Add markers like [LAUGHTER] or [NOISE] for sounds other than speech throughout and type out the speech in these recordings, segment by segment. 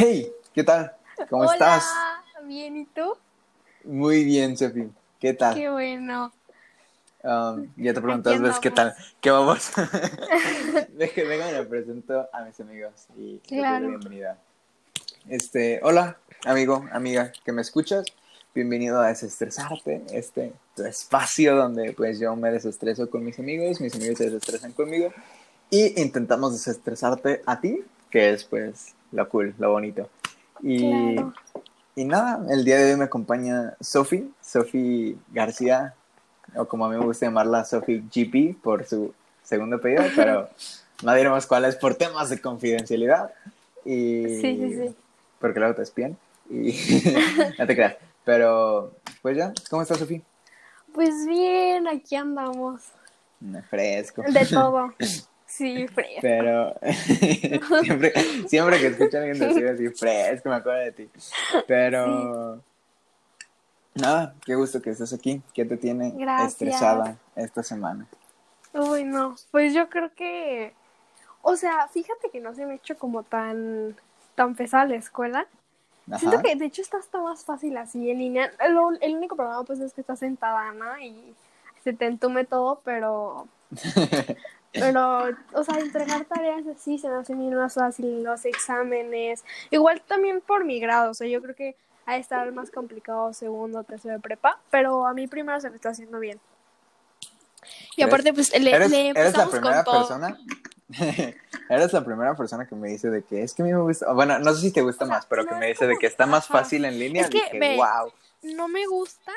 Hey, ¿qué tal? ¿Cómo Hola, estás? Bien, ¿y tú? Muy bien, Sofi. ¿Qué tal? Qué bueno. Um, ya te preguntas, ¿ves qué tal? ¿Qué vamos? [LAUGHS] [LAUGHS] Déjame le presento a mis amigos y les doy la Claro. bienvenida. Este, hola, amigo, amiga, que me escuchas. Bienvenido a Desestresarte, este tu espacio donde pues yo me desestreso con mis amigos, mis amigos se desestresan conmigo y intentamos desestresarte a ti, que es pues lo cool, lo bonito. Y, Claro. y nada, el día de hoy me acompaña Sofi, Sofi García, o como a mí me gusta llamarla, Sofi GP por su segundo apellido, [LAUGHS] pero no diremos cuál es por temas de confidencialidad. Y Sí, sí, sí. Porque luego te espían. Y [LAUGHS] no te creas. Pero, pues ya, ¿cómo estás, Sofi? Pues bien, aquí andamos. Fresco. De todo. [LAUGHS] Sí, fresco. Pero [LAUGHS] siempre, siempre que escucho a alguien decir así, fresco, me acuerdo de ti. Pero nada, qué gusto que estés aquí. ¿Qué te tiene Gracias. estresada esta semana? Uy, no. Pues yo creo que. O sea, fíjate que no se me ha hecho como tan, tan pesada la escuela. Siento que de hecho está hasta más fácil así en línea. Lo- el único problema pues es que estás sentada, ¿no? Y se te entume todo, pero [LAUGHS] Pero, o sea, entregar tareas así se me hace bien más fácil, los exámenes. Igual también por mi grado, o sea, yo creo que ha de estar más complicado segundo, tercero de prepa, pero a mí primero se me está haciendo bien. Y ¿Eres- aparte, pues, le, ¿Eres, le eres la primera con persona? [LAUGHS] eres la primera persona que me dice de que es que a mí me gusta, bueno, no sé si te gusta O sea, más, pero no que me dice de que está más ajá. fácil en línea. Es que, dije, wow. No me gusta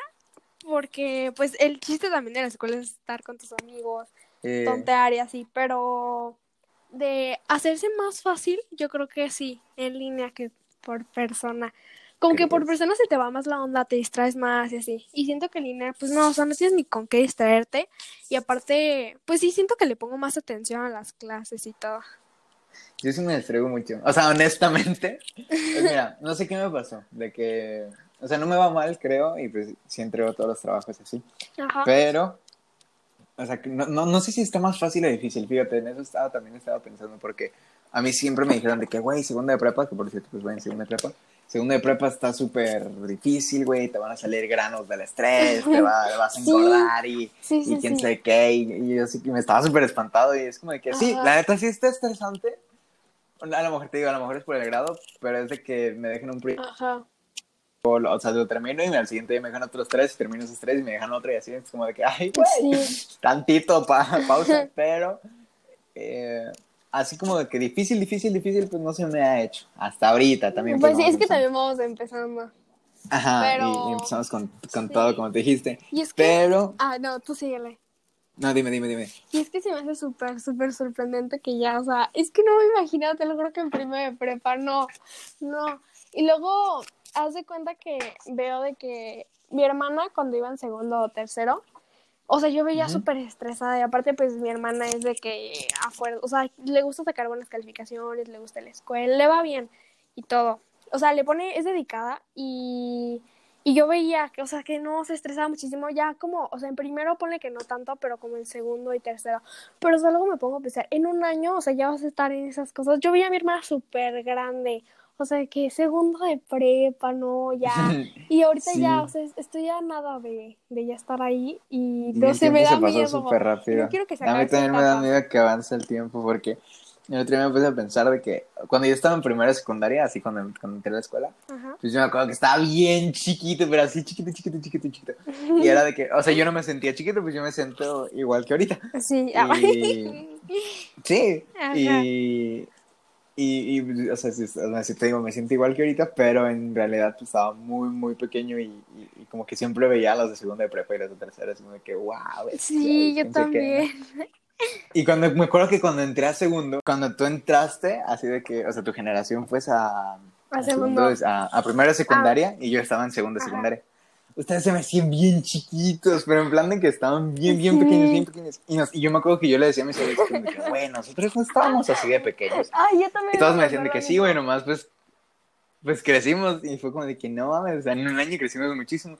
porque, pues, el chiste también de la escuela es estar con tus amigos, Eh, tontear y así, pero de hacerse más fácil, yo creo que sí, en línea que por persona. Como que por persona se te va más la onda, te distraes más y así. Y siento que en línea, pues no, o sea, no tienes ni con qué distraerte. Y aparte, pues sí, siento que le pongo más atención a las clases y todo. Yo sí me distraigo mucho. O sea, [LAUGHS] honestamente, pues mira, no sé qué me pasó. De que, o sea, no me va mal, creo, y pues sí entrego todos los trabajos así. Ajá. Pero, o sea, no, no, no sé si está más fácil o difícil. Fíjate, en eso estaba, también estaba pensando, porque a mí siempre me dijeron de que, güey, segunda de prepa, que por cierto, pues voy en segunda de prepa. Segunda de prepa está súper difícil, güey, te van a salir granos del estrés, te, va- vas a [LAUGHS] Sí. engordar y, Sí, sí, y quién sí. sabe qué, y, y yo sí que me estaba súper espantado y es como de que sí, Ajá. la neta sí está estresante. A lo mejor te digo, a lo mejor es por el grado, pero es de que me dejen un Ajá. O sea, lo termino y al siguiente día me dejan otros tres, termino esos tres y me dejan otro y así, es como de que, ay, güey, Sí. tantito pa- [LAUGHS] pausa, pero eh, así como de que difícil, difícil, difícil, pues no se me ha hecho, hasta ahorita también. Pues sí, es que también vamos empezando. Ajá, pero- y, y empezamos con, con Sí. todo, como te dijiste, Y es que. pero, Ah, no, tú síguele. no, dime, dime, dime. Y es que se me hace súper, súper sorprendente que ya, o sea, es que no me imagino, te lo juro que en primero de prepa, no, no. Y luego, haz de cuenta que veo de que mi hermana cuando iba en segundo o tercero, o sea, yo veía Ujú. súper estresada y aparte pues mi hermana es de que afuera, o sea, le gusta sacar buenas calificaciones, le gusta la escuela, le va bien y todo. O sea, le pone, es dedicada y, y yo veía que, o sea, que no se estresaba muchísimo, ya como, o sea, en primero pone que no tanto, pero como en segundo y tercero. Pero o sea, luego me pongo a pensar, en un año, o sea, ya vas a estar en esas cosas. Yo veía a mi hermana súper grande, o sea, que segundo de prepa, no, ya. [LAUGHS] Y ahorita Sí. ya, o sea, estoy a nada de, de ya estar ahí y no sé, me da se pasó miedo. súper rápido. No quiero que se a mí también me da miedo que avance el tiempo porque el otro día me puse a pensar de que cuando yo estaba en primera secundaria, así cuando, cuando entré a la escuela, Ajá. pues yo me acuerdo que estaba bien chiquito, pero así chiquito, chiquito, chiquito, chiquito. Y era de que, o sea, yo no me sentía chiquito, pues yo me siento igual que ahorita. Sí, Y- [LAUGHS] Sí, Ajá. y, y, y, o sea, sí te digo, me siento igual que ahorita, pero en realidad pues, estaba muy, muy pequeño y, y, y como que siempre veía a los de segunda de prepa y los de tercera, así como de que, wow. sí, yo también. Y cuando, me acuerdo que cuando entré a segundo, cuando tú entraste, así de que, o sea, tu generación fue a, A segundo. a, a primero secundaria y yo estaba en segundo Ajá. secundaria. Ustedes se me hacían bien chiquitos, pero en plan de que estaban bien, bien Sí. pequeños, bien pequeños. Y, nos- y yo me acuerdo que yo le decía a mis amigos, que, [LAUGHS] güey, nosotros no estábamos así de pequeños. Ay, yo también. Y todos me decían de que sí, güey, nomás pues, pues crecimos. Y fue como de que no mames, o sea, en un año crecimos muchísimo.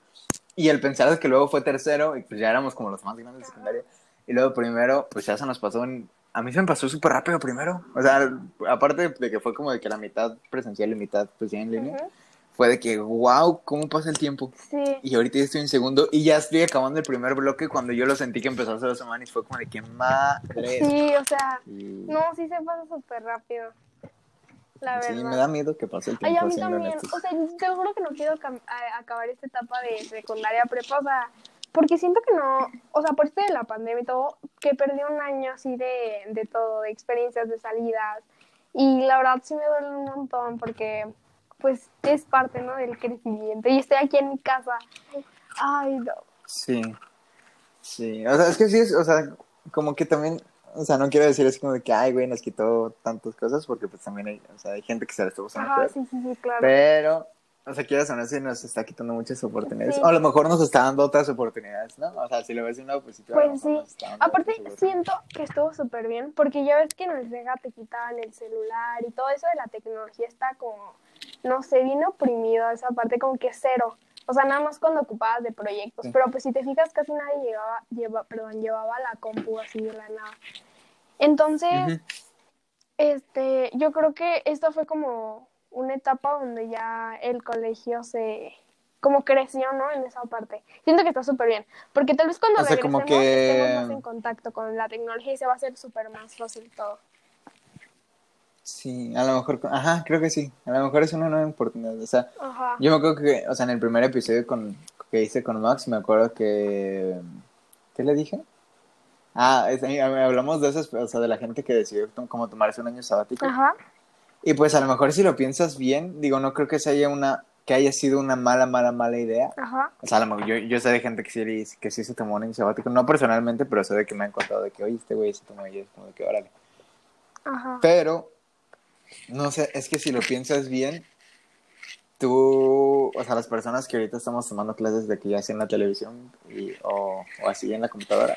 Y el pensar es que luego fue tercero y pues ya éramos como los más grandes de secundaria. Y luego primero, pues ya se nos pasó en a mí se me pasó súper rápido primero. O sea, aparte de que fue como de que la mitad presencial y mitad pues ya en línea, Ujú. Fue de que, wow, ¿cómo pasa el tiempo? Sí. Y ahorita ya estoy en segundo y ya estoy acabando el primer bloque cuando yo lo sentí que empezó hace dos semanas y fue como de que madre. Sí, o sea, Y- no, sí se pasa súper rápido. La verdad. sí, me da miedo que pase el Ay, tiempo a mí también. honestos. O sea, te lo juro que no quiero acabar esta etapa de secundaria prepa, o sea, porque siento que no, o sea, por esto de la pandemia y todo, que perdí un año así de, de todo, de experiencias, de salidas. Y la verdad sí me duele un montón porque, pues, es parte, ¿no? Del crecimiento. Y estoy aquí en mi casa. Ay, no. Sí, sí, o sea, es que sí, es, o sea, como que también, o sea, no quiero decir así como de que, ay, güey, nos quitó tantas cosas, porque pues también hay, o sea, hay gente que se la está pasando Ajá, peor. sí, sí, sí, claro. Pero, o sea, quieras o no, sí nos está quitando muchas oportunidades. Sí. O a lo mejor nos está dando otras oportunidades, ¿no? O sea, si lo ves de una lo Pues sí. dando Aparte, siento que estuvo súper bien, porque ya ves que en el Sega te quitaban el celular y todo eso de la tecnología está como, no sé, bien oprimido esa parte, como que cero. O sea, nada más cuando ocupabas de proyectos. Sí. Pero pues si te fijas, casi nadie llegaba, lleva, perdón, llevaba la compu así de la nada. Entonces, este, yo creo que esta fue como una etapa donde ya el colegio se como creció, ¿no? En esa parte. Siento que está súper bien, porque tal vez cuando O sea, regresemos como que- estemos más en contacto con la tecnología y se va a hacer súper más fácil todo. Sí, a lo mejor, ajá, creo que sí. A lo mejor es una nueva oportunidad. O sea, Ajá. yo me acuerdo que, o sea, en el primer episodio con, que hice con Max, me acuerdo que, ¿qué le dije? Ah, es- eh, hablamos de esas, o sea, de la gente que decidió como tomarse un año sabático. Ajá. Y pues a lo mejor si lo piensas bien, digo, no creo que se haya una, que haya sido una mala, mala, mala idea. Ajá. O sea, a lo mejor yo, yo sé de gente que sí, que sí se tomó un año sabático, no personalmente, pero sé de que me han contado de que, oye, este güey se tomó y es como de que, órale. Ajá. Pero, no sé, es que si lo piensas bien, tú, o sea, las personas que ahorita estamos tomando clases de que ya sea en la televisión y, o, o así en la computadora,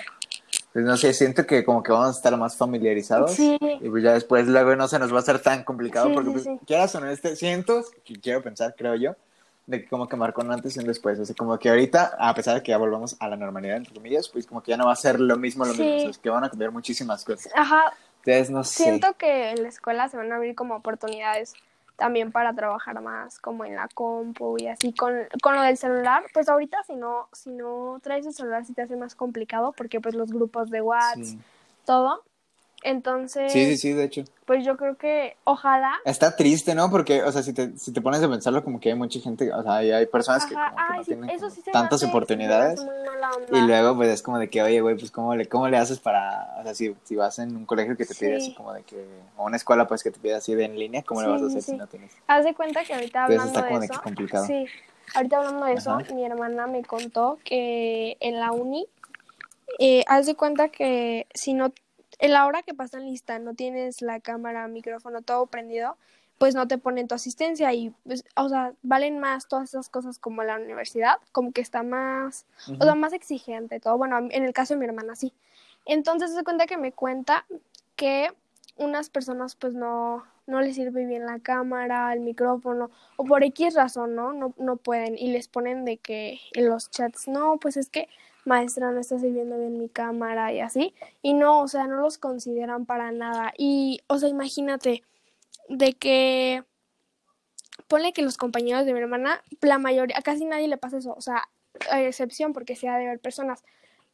pues no sé, siento que como que vamos a estar más familiarizados. Sí. Y pues ya después luego no se nos va a hacer tan complicado Sí, porque pues, sí. quieras o no, este, siento, que quiero pensar, creo yo, de que como que marcó un antes y un después. O sea, como que ahorita, a pesar de que ya volvamos a la normalidad, entre comillas, pues como que ya no va a ser lo mismo, lo mismo. O sea, es que van a cambiar muchísimas cosas. Ajá. Entonces, no sé. Siento que en la escuela se van a abrir como oportunidades también para trabajar más como en la compu y así con, con lo del celular, pues ahorita si no si no traes el celular sí te hace más complicado porque pues los grupos de WhatsApp, Sí. todo. Entonces, sí, sí, sí, de hecho. pues yo creo que ojalá Está triste, ¿no? Porque, o sea, si te, si te pones a pensarlo, como que hay mucha gente, o sea, hay, hay personas que, Ajá, como que ay, no sí, tienen eso como sí tantas hace- oportunidades. Y luego, pues es como de que, oye, güey, pues ¿cómo le, cómo le haces para, o sea, si, si vas en un colegio que te pide Sí. así como de que, o una escuela, pues que te pide así de en línea, ¿cómo le vas a hacer si no tienes? Haz de cuenta que ahorita Entonces hablando está como de de que eso, complicado. sí, ahorita hablando de eso, Ajá. mi hermana me contó que en la uni, eh, haz de cuenta que si no, en la hora que pasan lista no tienes la cámara, micrófono, todo prendido, pues no te ponen tu asistencia y, pues, o sea, valen más todas esas cosas como la universidad, como que está más, o sea, más exigente todo. Bueno, en el caso de mi hermana sí. Entonces se cuenta que me cuenta que unas personas pues no, no les sirve bien la cámara, el micrófono, o por X razón, ¿no? No, no pueden. Y les ponen de que en los chats, no, pues es que maestra no está sirviendo bien mi cámara y así. Y no, o sea, no los consideran para nada. Y, o sea, imagínate de que ponle que los compañeros de mi hermana, la mayoría, casi nadie le pasa eso, o sea, excepción porque sí ha de haber personas,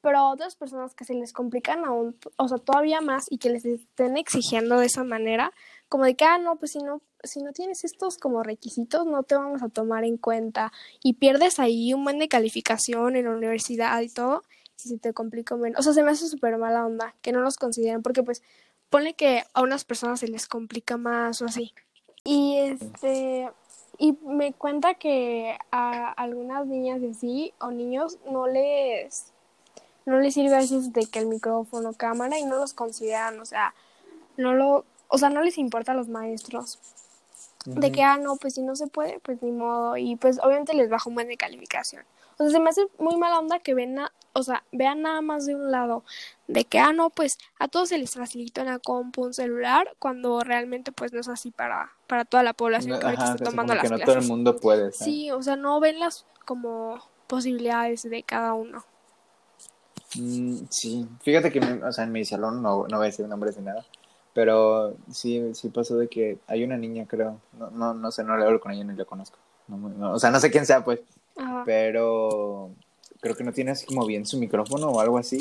pero otras personas que se les complican aún, o sea, todavía más y que les estén exigiendo de esa manera, como de que, ah, no, pues si no, si no tienes estos como requisitos, no te vamos a tomar en cuenta y pierdes ahí un buen de calificación en la universidad y todo, si se te complica menos, o sea, se me hace súper mala onda que no los consideren, porque pues ponle que a unas personas se les complica más o así. Y este, y me cuenta que a algunas niñas y así, o niños, no les, no les sirve a veces de que el micrófono, cámara, y no los consideran, o sea, no lo, o sea, no les importa a los maestros. De que, ah, no, pues si no se puede, pues ni modo. Y pues obviamente les baja un buen de calificación. O sea, se me hace muy mala onda que ven, na- o sea, vean nada más de un lado. De que, ah, no, pues a todos se les facilita una compu, un celular, cuando realmente pues no es así para, para toda la población que ahorita Ajá, está sea, tomando las que no clases. todo el mundo puede. Sí, o sea, no ven las como posibilidades de cada uno. Mm, sí, fíjate que o sea, en mi salón no, no voy a decir nombres ni nada, pero sí, sí pasó de que hay una niña, creo, no, no, no sé, no le hablo con ella ni la conozco, no, o sea, no sé quién sea, pues, pero creo que no tiene así como bien su micrófono o algo así,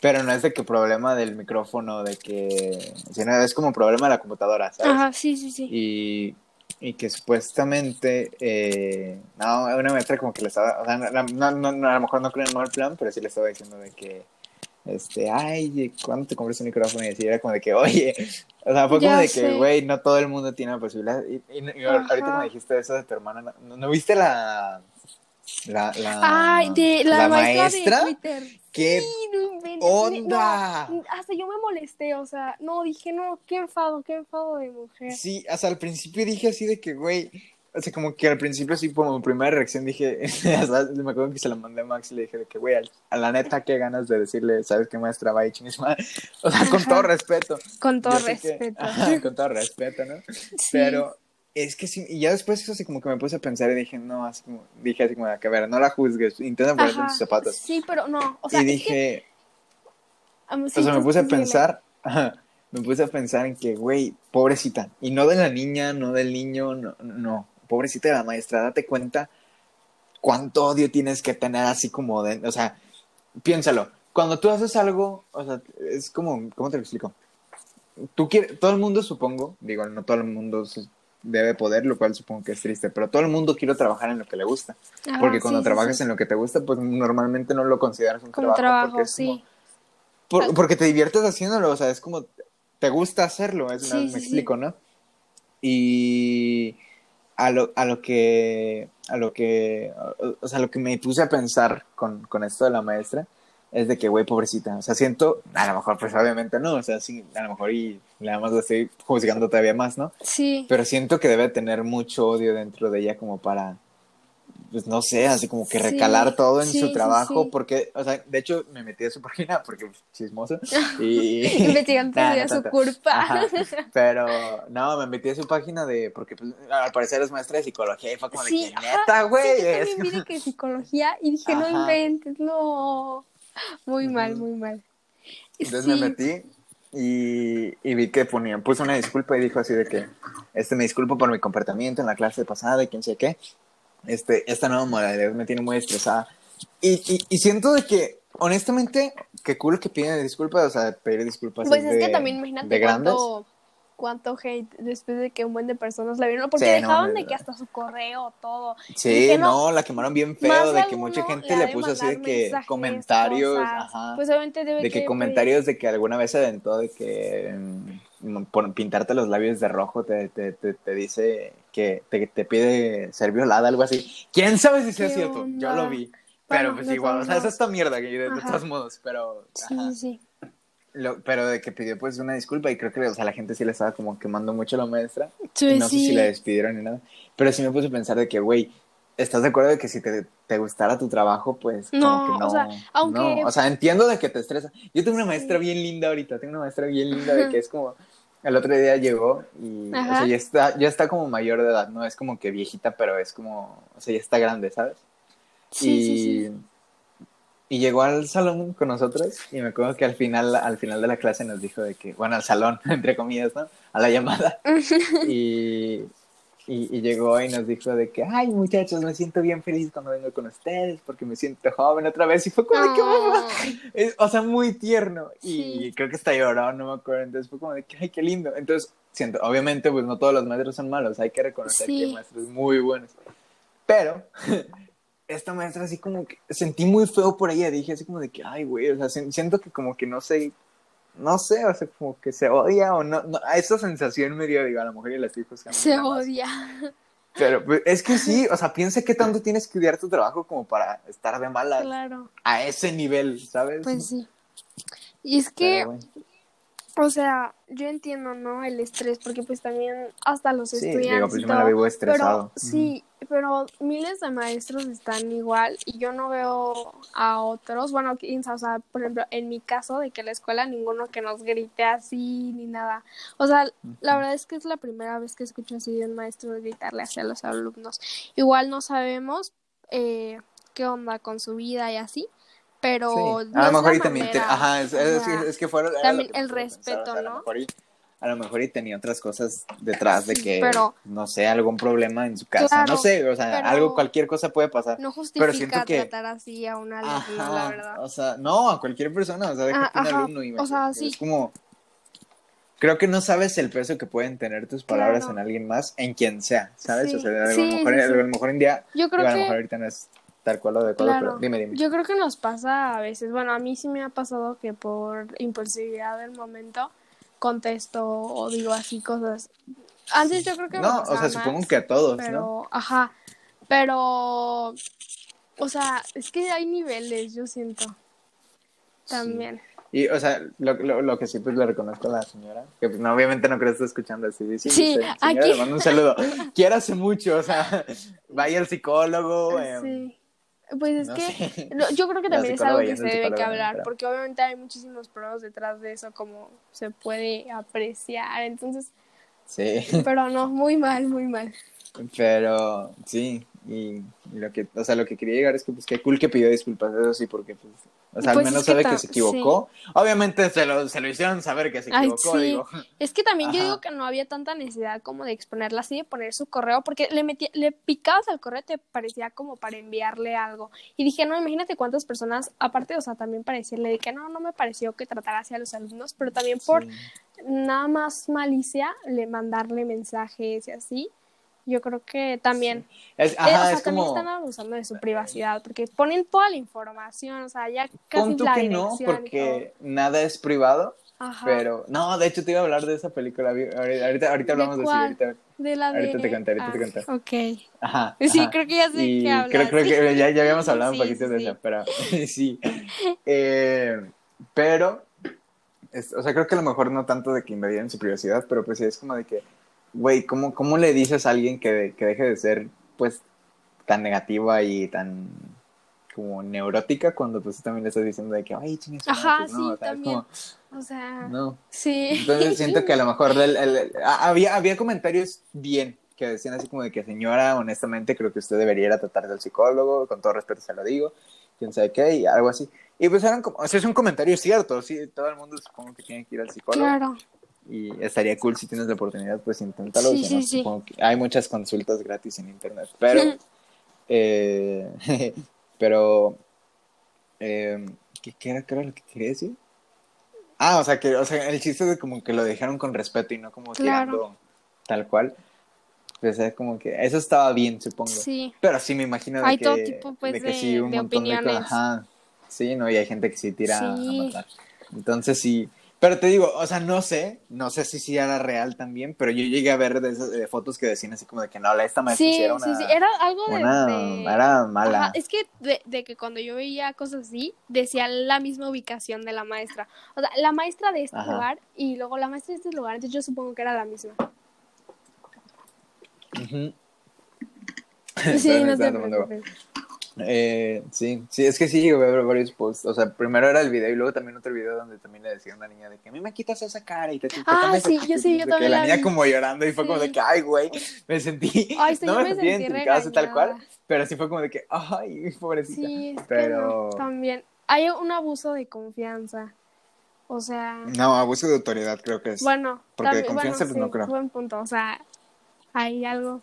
pero no es de que problema del micrófono, de que, sino es como problema de la computadora, ¿sabes? Ajá, sí, sí, sí. Y y que supuestamente, eh, no, una maestra como que le estaba, o sea, no, no, no, a lo mejor no creo en mal plan, pero sí le estaba diciendo de que, este, ay, ¿cuándo te compras un micrófono? Y así era como de que, oye, [LAUGHS] o sea, fue como de que, güey, no todo el mundo tiene la posibilidad. Y, y, ahorita me dijiste eso de tu hermana, ¿no, viste la, la, la, Ay, de la, maestra, de Twitter. ¿Qué onda? hasta yo me molesté, o sea, no, dije, no, qué enfado, qué enfado de mujer. Sí, hasta al principio dije así de que, güey, o sea, como que al principio sí, como mi primera reacción dije, [LAUGHS] me acuerdo que se la mandé a Max y le dije de que, güey, a la neta, qué ganas de decirle, ¿sabes qué maestra va a misma? O sea, con todo respeto. Con todo respeto. con todo respeto, ¿no? [LAUGHS] Pero es que sí, y ya después eso así como que me puse a pensar y dije, no, así como, dije así como, que a ver, no la juzgues, intenta ponerte en tus zapatos. Sí, pero no, o sea, Y dije, o sea, me puse a pensar, me puse a pensar en que, güey, pobrecita, y no de la niña, no del niño, no, no, pobrecita de la maestra, date cuenta cuánto odio tienes que tener así como de, o sea, piénsalo, cuando tú haces algo, o sea, es como, ¿cómo te lo explico? Tú quieres, todo el mundo supongo, digo, no todo el mundo debe poder, lo cual supongo que es triste, pero todo el mundo quiere trabajar en lo que le gusta. porque cuando trabajas en lo que te gusta, pues normalmente no lo consideras un como trabajo. porque sí. porque te diviertes haciéndolo, o sea, es como te gusta hacerlo, es me explico, ¿no? Y a lo, a lo que, a lo que, o sea, lo que me puse a pensar con, con esto de la maestra, es de que, güey, pobrecita. O sea, siento, a lo mejor, pues obviamente no, o sea, sí, a lo mejor y nada más lo estoy juzgando todavía más, ¿no? Sí. Pero siento que debe tener mucho odio dentro de ella como para, pues no sé, así como que recalar todo en su trabajo, porque, o sea, de hecho me metí a su [LAUGHS] página porque pues, chismoso. Y... [LAUGHS] Investigando nah, su culpa. [LAUGHS] Pero, no, me metí a su página de, porque pues, al parecer es maestra de psicología y fue como de que neta, güey. Sí, yo también que psicología y dije, no inventes, no. Muy mal, muy mal. Entonces me metí y, y, vi que ponía, puso una disculpa y dijo así de que, este, me disculpo por mi comportamiento en la clase pasada y quién sé qué. Este, esta nueva modalidad me tiene muy estresada. Y, y, siento de que, honestamente, que cool que piden disculpas, o sea, pedir disculpas. Pues es, que también imagínate cuánto, cuánto hate después de que un buen de personas la vieron, porque dejaban de que hasta su correo, todo. Sí, no, la quemaron bien feo, de que mucha gente le, puso así de que comentarios, ajá, pues obviamente debe de que, comentarios de que alguna vez se aventó de que por pintarte los labios de rojo te, te, te, dice que te, te, pide ser violada, algo así. ¿Quién sabe si es cierto? Yo lo vi. Pero pues igual, o sea, es esta mierda que de, de todos modos, pero... Sí, sí. Lo, pero de que pidió pues una disculpa y creo que o sea, la gente sí le estaba como quemando mucho a la maestra. Sí, no sé si la despidieron ni nada. Pero sí me puse a pensar de que, güey, ¿estás de acuerdo de que si te, te gustara tu trabajo, pues como no, que no? O sea, aunque... O sea, entiendo de que te estresa. Yo tengo una maestra bien linda ahorita, tengo una maestra bien linda de que es como... El otro día llegó y o sea, ya, está, ya está como mayor de edad, no es como que viejita, pero es como, o sea, ya está grande, ¿sabes? Sí, y, sí, sí. Y llegó al salón con nosotros y me acuerdo que al final, al final de la clase nos dijo de que, bueno, al salón, [LAUGHS] entre comillas, ¿no? A la llamada. [LAUGHS] y, y, llegó y nos dijo de que, ay, muchachos, me siento bien feliz cuando vengo con ustedes porque me siento joven otra vez. Y fue como de que, mamá, o sea, muy tierno. Y creo que está llorando, no me acuerdo. Entonces fue como de que, ay, qué lindo. Entonces, siento, obviamente, pues no todos los maestros son malos, hay que reconocer que hay maestros muy buenos. Pero [LAUGHS] esta maestra así como que sentí muy feo por ella, dije así como de que, ay, güey, o sea, siento que como que no sé, no sé, o sea, como que se odia o no, no a esa sensación me dio, digo, a la mujer y a las hijos. Se odia. Pero pues, es que sí, o sea, [LAUGHS] piensa que tanto tienes que odiar tu trabajo como para estar de mala claro. a ese nivel, ¿sabes? Pues sí. Y es que, o sea, yo entiendo, ¿no? El estrés, porque pues también hasta los sí, estudiantes. Digo, pues yo me la vivo estresado. Pero, sí, pero miles de maestros están igual y yo no veo a otros, bueno, o sea, por ejemplo, en mi caso, de que la escuela ninguno que nos grite así ni nada. O sea, la verdad es que es la primera vez que escucho así de un maestro gritarle hacia los alumnos. Igual no sabemos eh, qué onda con su vida y así, pero Sí. no A lo mejor y también, te- ajá, es, que fueron era también el respeto, a lo ¿no? mejor y- a lo mejor y tenía otras cosas detrás de que, Pero- no sé, algún problema en su casa, Claro, no sé, o sea, pero- algo, cualquier cosa puede pasar. no Pero justifica siento que- tratar así a un alumno, la verdad. o sea, no, a cualquier persona, o sea, déjate Ah, un ajá, alumno, o sea, sí. es como, creo que no sabes el peso que pueden tener tus palabras Claro. en alguien más, en quien sea, ¿sabes? Sí, O sea, a lo sí, mejor, a sí. lo mejor un día, Yo creo digo, a lo que- mejor ahorita no es tal cual lo adecuado, Claro. pero dime, dime. Yo creo que nos pasa a veces, bueno, a mí sí me ha pasado que por impulsividad del momento contesto o digo así cosas. Antes yo creo que no, o sea, supongo que a todos, ¿no? pero, ajá, pero, o sea, es que hay niveles, yo siento, también. Y, o sea, lo, lo, lo que sí, pues le reconozco a la señora, que pues no, obviamente no creo que esté escuchando así. Sí, Sí, señora, aquí- le mando un saludo. [LAUGHS] Quiérase mucho, o sea, vaya al psicólogo. Sí. Pues es no que sé. no, yo creo que también es algo que se debe que hablar, porque obviamente hay muchísimos pruebas detrás de eso, como se puede apreciar. Entonces, Sí, pero no, muy mal, muy mal. pero sí, y, y lo que, o sea, lo que quería llegar es que pues qué cool que pidió disculpas, eso sí, porque pues, o sea, Pues al es menos sabe que se equivocó. Obviamente se lo, se lo hicieron saber que se Ay, equivocó, sí. digo. Es que también yo digo que no había tanta necesidad como de exponerla así, de poner su correo, porque le metí, le picabas al correo y te parecía como para enviarle algo. Y dije, no, imagínate cuántas personas, aparte, o sea, también para decirle de que no, no me pareció que tratara así a los alumnos, pero también por Sí. nada más malicia, le mandarle mensajes y así. Yo creo que también, Es, eh, ajá, o sea, es también como... están abusando de su privacidad, porque ponen toda la información, o sea, ya casi Pon tú la que no, porque nada es privado. Ajá. pero... No, de hecho te iba a hablar de esa película, ahorita, ahorita, ahorita hablamos de, eso, ahorita... de la de... ahorita te conté, ahorita te conté. Ok. Ajá. Sí, creo que ya sé Y qué hablas. creo, creo que [LAUGHS] ya, ya habíamos hablado Sí, un poquito sí, de eso, pero [LAUGHS] sí. Eh, pero, es- o sea, creo que a lo mejor no tanto de que invadieran su privacidad, pero pues sí es como de que, güey, ¿cómo, ¿cómo le dices a alguien que, que deje de ser, pues, tan negativa y tan como neurótica cuando pues también le estás diciendo de que, ay, chingue su Ajá, madre", pues, sí, ¿no? O sea, es también. como, O sea, no. sí. Entonces siento que a lo mejor el- el- el- había, había comentarios bien que decían así como de que señora, honestamente creo que usted debería ir a tratar del psicólogo, con todo respeto se lo digo, quién sabe qué, y algo así. Y pues eran como, o sea, es un comentario cierto, sí, todo el mundo supongo que tiene que ir al psicólogo. Claro. Y estaría cool si tienes la oportunidad, pues inténtalo. Sí, sí, sí. que hay muchas consultas gratis en internet, pero, [LAUGHS] eh, [LAUGHS] pero, eh, ¿qué, qué era, qué era lo que quería decir? Ah, o sea, que, o sea, el chiste de como que lo dejaron con respeto y no como Claro. tirando tal cual. Pues es como que eso estaba bien, supongo. Sí. Pero sí me imagino de Hay que, todo tipo, pues, de que de- sí, un de montón de opiniones. cosas. Ajá. Sí, no, y hay gente que sí tira a matar. Entonces sí. Pero te digo, o sea, no sé, no sé si sí era real también, pero yo llegué a ver de esas de fotos que decían así como de que no, la esta maestra Sí, era una, sí, sí. Era algo de. una- de- era mala. Ajá, es que de, de que cuando yo veía cosas así, decía la misma ubicación de la maestra. O sea, la maestra de este Ajá. lugar y luego la maestra de este lugar, entonces yo supongo que era la misma. Sí, [LAUGHS] no te preocupes. Eh, sí, sí, es que sí llegué a ver varios posts. O sea, primero era el video y luego también otro video donde también le decía a una niña de que a mí me quitas esa cara y te, Ah, sí, aquí", yo sí, yo también La niña como llorando y fue como de que, ay, güey, me sentí, Ay, sí, no me me sentí sentí identificada tal cual, pero sí fue como de que, ay, pobrecita. Sí, es pero... que no, también. Hay un abuso de confianza. O sea, No, abuso de autoridad creo que es. bueno, porque de confianza, bueno, pues, no creo. Buen punto. O sea, hay algo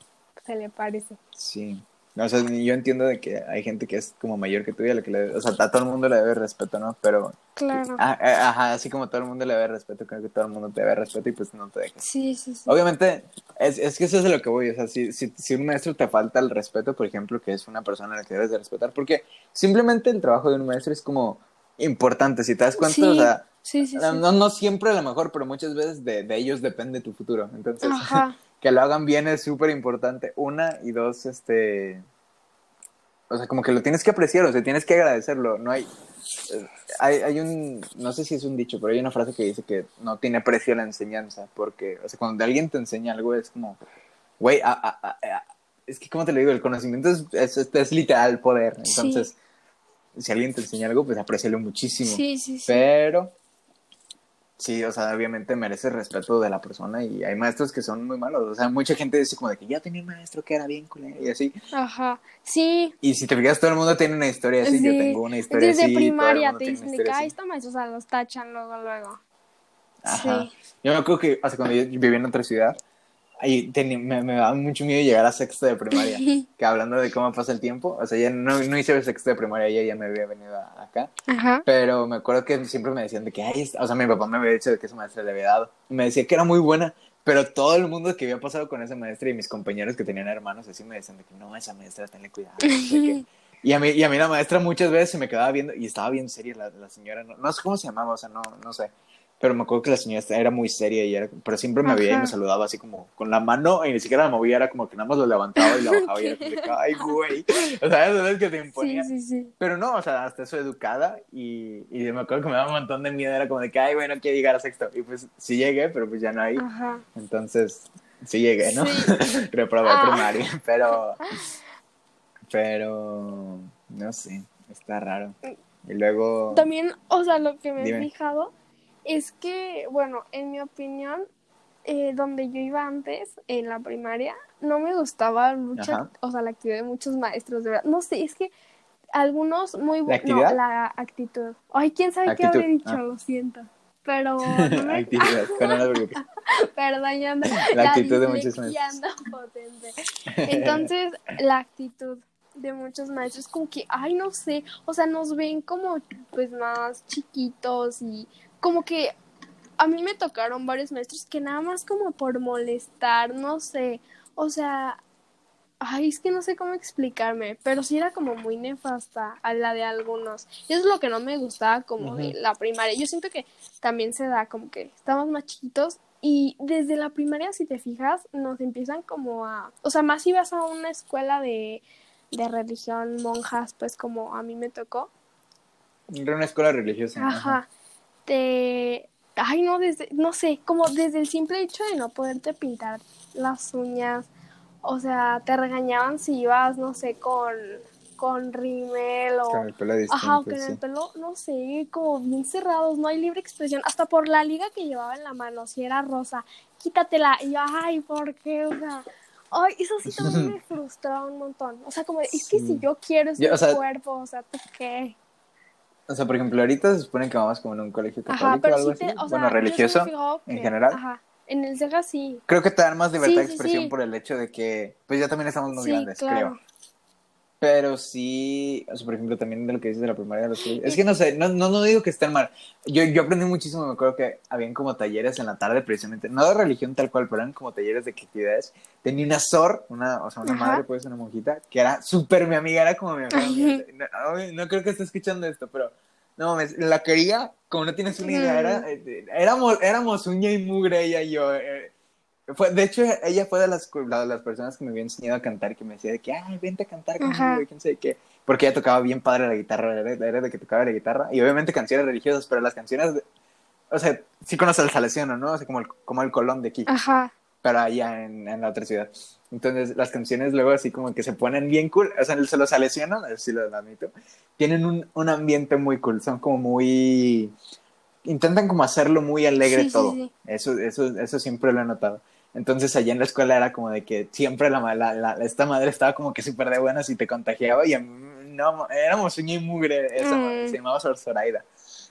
se le parece. Sí. O sea, yo entiendo de que hay gente que es como mayor que tú y a la que le, o sea, a todo el mundo le debe respeto, ¿no? Pero, Claro. ah, eh, ajá, así como todo el mundo le debe respeto, creo que todo el mundo te debe respeto y pues no te dejes. Sí, sí, sí. Obviamente, es, es que eso es de lo que voy. O sea, si, si, si un maestro te falta el respeto, por ejemplo, que es una persona a la que debes de respetar, porque simplemente el trabajo de un maestro es como importante. Si te das cuenta, Sí, o sea, Sí, sí, sí. no, no siempre a lo mejor, pero muchas veces de, de ellos depende tu futuro. Entonces, Ajá. [LAUGHS] que lo hagan bien es súper importante. Una y dos, este. O sea, como que lo tienes que apreciar, o sea, tienes que agradecerlo. No hay. eh, Hay, hay un. No sé si es un dicho, pero hay una frase que dice que no tiene precio la enseñanza. Porque, o sea, cuando alguien te enseña algo es como. Güey, a- a- a- a- es que, ¿cómo te lo digo? El conocimiento es, es, es- es literal poder. Sí. Entonces, si alguien te enseña algo, pues aprécialo muchísimo. Sí, sí, sí. Pero, sí, o sea, obviamente merece respeto de la persona y hay maestros que son muy malos. O sea, mucha gente dice como de que ya tenía un maestro que era bien culero y así. Ajá, sí. Y si te fijas, todo el mundo tiene una historia así. Yo Sí. tengo una historia Desde así. el primaria te dicen de que, así. esta maestra, o sea, los tachan luego, luego. Ajá. Sí. Yo me acuerdo que hasta cuando yo vivía en otra ciudad, ahí tenía- me, me daba mucho miedo llegar a sexto de primaria. [LAUGHS] que hablando de cómo pasa el tiempo, o sea, ya no, no hice el sexto de primaria, ya, ya me había venido a- acá. Ajá. Pero me acuerdo que siempre me decían de que, ay, o sea, mi papá me había dicho de que esa maestra le había dado. Y me decía que era muy buena, pero todo el mundo que había pasado con esa maestra y mis compañeros que tenían hermanos así me decían de que no, esa maestra, tenle cuidado. [LAUGHS] Y a, mí, y a mí la maestra muchas veces se me quedaba viendo y estaba bien seria la, la señora. No, no sé cómo se llamaba, o sea, no, no sé. Pero me acuerdo que la señora era muy seria y era, pero siempre me veía y Ajá. me saludaba así como con la mano y ni siquiera la movía, era como que nada más lo levantaba y la [LAUGHS] bajaba y era como ay, güey. O sea, eso es que te Sí, imponía. sí, sí. Pero no, o sea, hasta eso educada y, y me acuerdo que me daba un montón de miedo, era como de que, ay, bueno, quiero llegar a sexto. Y pues sí llegué, pero pues ya no hay. Ajá. Entonces, sí llegué, ¿no? Sí. [LAUGHS] Reprobé Ah. primaria, pero, [LAUGHS] pero, no sé, está raro. Y luego, También, o sea, lo que me Dime. he fijado es que, bueno, en mi opinión, eh, donde yo iba antes, en la primaria, no me gustaba mucho, Ajá. o sea, la actividad de muchos maestros, de verdad. No sé, es que algunos muy buenos. No, la actitud. Ay, quién sabe Actitud, qué habré dicho, ah. lo siento. Pero, [LAUGHS] no me... actividad, [LAUGHS] perdón, ya ando- La actitud de muchos anda potente. [LAUGHS] Entonces, la actitud de muchos maestros, como que, ay, no sé, o sea, nos ven como, pues, más chiquitos y como que a mí me tocaron varios maestros que nada más como por molestar, no sé, o sea, ay, es que no sé cómo explicarme, pero sí era como muy nefasta a la de algunos. Y eso es lo que no me gustaba como de la primaria. Yo siento que también se da como que estamos más chiquitos y desde la primaria, si te fijas, nos empiezan como a, o sea, más si vas a una escuela de, de religión, monjas, pues como a mí me tocó, Era una escuela religiosa. Ajá. Te. Ay, no, desde. No sé, como desde el simple hecho de no poderte pintar las uñas. O sea, te regañaban si ibas, no sé, con. Con rímel o. Con el pelo distinto, Ajá, o en sí. el pelo, no sé, como bien cerrados, no hay libre expresión. Hasta por la liga que llevaba en la mano, si era rosa, quítatela. Y yo, ay, ¿por qué? O sea, ay, eso sí también [LAUGHS] me frustraba un montón. O sea, como, es que Sí. si yo quiero ese Yo, o sea- cuerpo, o sea, ¿tú qué? O sea, por ejemplo, ahorita se supone que vamos como en un colegio católico Ajá, pero o algo sí te, así. o sea, bueno, religioso. en general. Ajá, en el Sega sí. Creo que te dan más libertad Sí, de expresión sí. por el hecho de que, pues ya también estamos Sí, grandes, claro. creo. Pero sí, o sea, por ejemplo, también de lo que dices de la primaria de los colegios. Es que no sé, no, no, no digo que estén mal. Yo, yo aprendí muchísimo, me acuerdo que habían como talleres en la tarde precisamente, no de religión tal cual, pero eran como talleres de actividades. Tenía una sor, una, o sea, una Ajá. madre, pues una monjita, que era súper mi amiga, era como mi amiga. No, no, no creo que esté escuchando esto, pero no mames, la quería, como no tienes una idea, era, eh, éramos, éramos uña y mugre ella y yo. eh, fue, de hecho, ella fue de las, la- de las personas que me había enseñado a cantar, que me decía de que, ay, vente a cantar conmigo, quién sabe qué. Porque ella tocaba bien padre la guitarra, era, de que tocaba la guitarra, y obviamente canciones religiosas, pero las canciones, de- o sea, sí conoces el salesiano, ¿no? O sea, como el, como el colón de aquí, Ajá. pero allá en, en la otra ciudad. Entonces, las canciones luego así como que se ponen bien cool, o sea, se los salesianos, sí lo admito, tienen un, un ambiente muy cool, son como muy... Intentan como hacerlo muy alegre Sí, sí, todo. sí. Eso, eso, eso siempre lo he notado. Entonces allá en la escuela era como de que siempre la, la, la- esta madre estaba como que súper de buenas y te contagiaba y a mí, no, éramos uña y mugre, esa Mm. madre, se llamaba Sor Zoraida.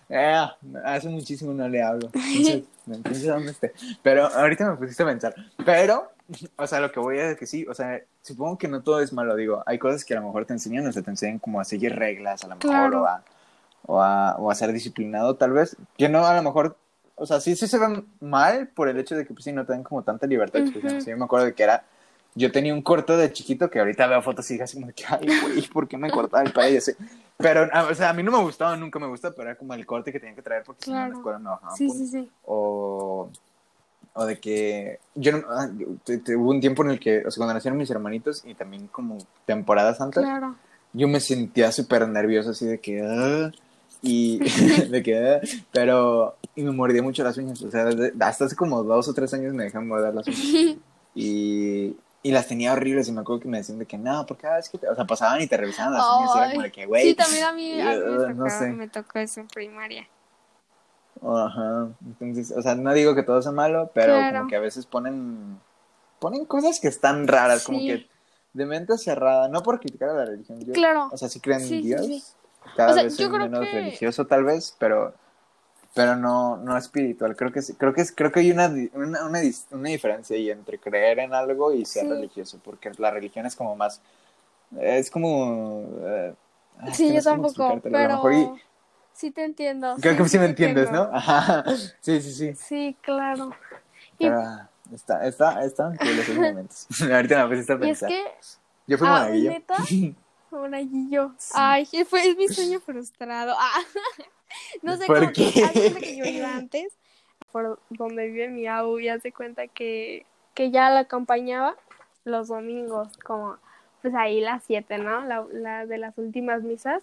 Eh, hace muchísimo no le hablo. [LAUGHS] Entonces, entonces, ¿dónde esté? Pero ahorita me pusiste a pensar. Pero, o sea, lo que voy a decir que sí, o sea, supongo que no todo es malo, digo, hay cosas que a lo mejor te enseñan, o sea, te enseñan como a seguir reglas, a lo mejor, Claro. o, a, o, a, o a ser disciplinado, tal vez. Que no, a lo mejor, o sea, sí, sí se ven mal por el hecho de que, pues sí, no te dan como tanta libertad de expresión. Sea, yo me acuerdo de que era, yo tenía un corto de chiquito que ahorita veo fotos y digo así como que, ay, güey, ¿por qué me cortaba el? Y así. Pero, a- o sea, a mí no me gustaba, nunca me gusta, pero era como el corte que tenía que traer porque si no en la Claro. escuela me bajaban Sí, sí, sí. o, o de que yo, no- ah, yo- te- te- hubo un tiempo en el que, o sea, cuando nacieron mis hermanitos y también como temporadas antes, Claro. yo me sentía súper nervioso así de que, ah, y [LAUGHS] de que, ah, pero, y me mordía mucho las uñas, o sea, desde- hasta hace como dos o tres años me dejan morder las uñas [LAUGHS] y, y las tenía horribles y me acuerdo que me decían de que no, porque cada vez que te, o sea, pasaban y te revisaban las uñas y era como de que, güey, Sí, también a mí, a mí me, tocó, [LAUGHS] no sé. me tocó eso en primaria. Ajá. Entonces, o sea, no digo que todo sea malo, pero Claro. como que a veces ponen ponen cosas que están raras, como que de mente cerrada, no por criticar a la religión. Yo, Claro. O sea, sí creen en sí, Dios. sí. Cada O sea, vez yo soy creo menos que- religioso tal vez, pero pero no no espiritual. Creo que sí- creo que es- creo que hay una una, una, una diferencia ahí entre creer en algo y ser Sí. religioso, porque la religión es como más es como eh, Sí, yo tampoco, pero y- sí te entiendo. Creo que sí me te entiendes. ¿no? Ajá. Sí, sí, sí. Sí, claro. Y, Pero ah, está, está, están cool esos momentos. [LAUGHS] Ahorita me pusiste a y es pensar. que, Yo fui ah, monaguillo. neta, monaguillo. [LAUGHS] Ay, fue es mi sueño frustrado. Ah. [LAUGHS] [LAUGHS] No sé ¿Por cómo qué? que yo iba [LAUGHS] antes, por donde vive mi abu, y hace cuenta que, que ya la acompañaba los domingos, como pues ahí las siete, ¿no? La, la de las últimas misas.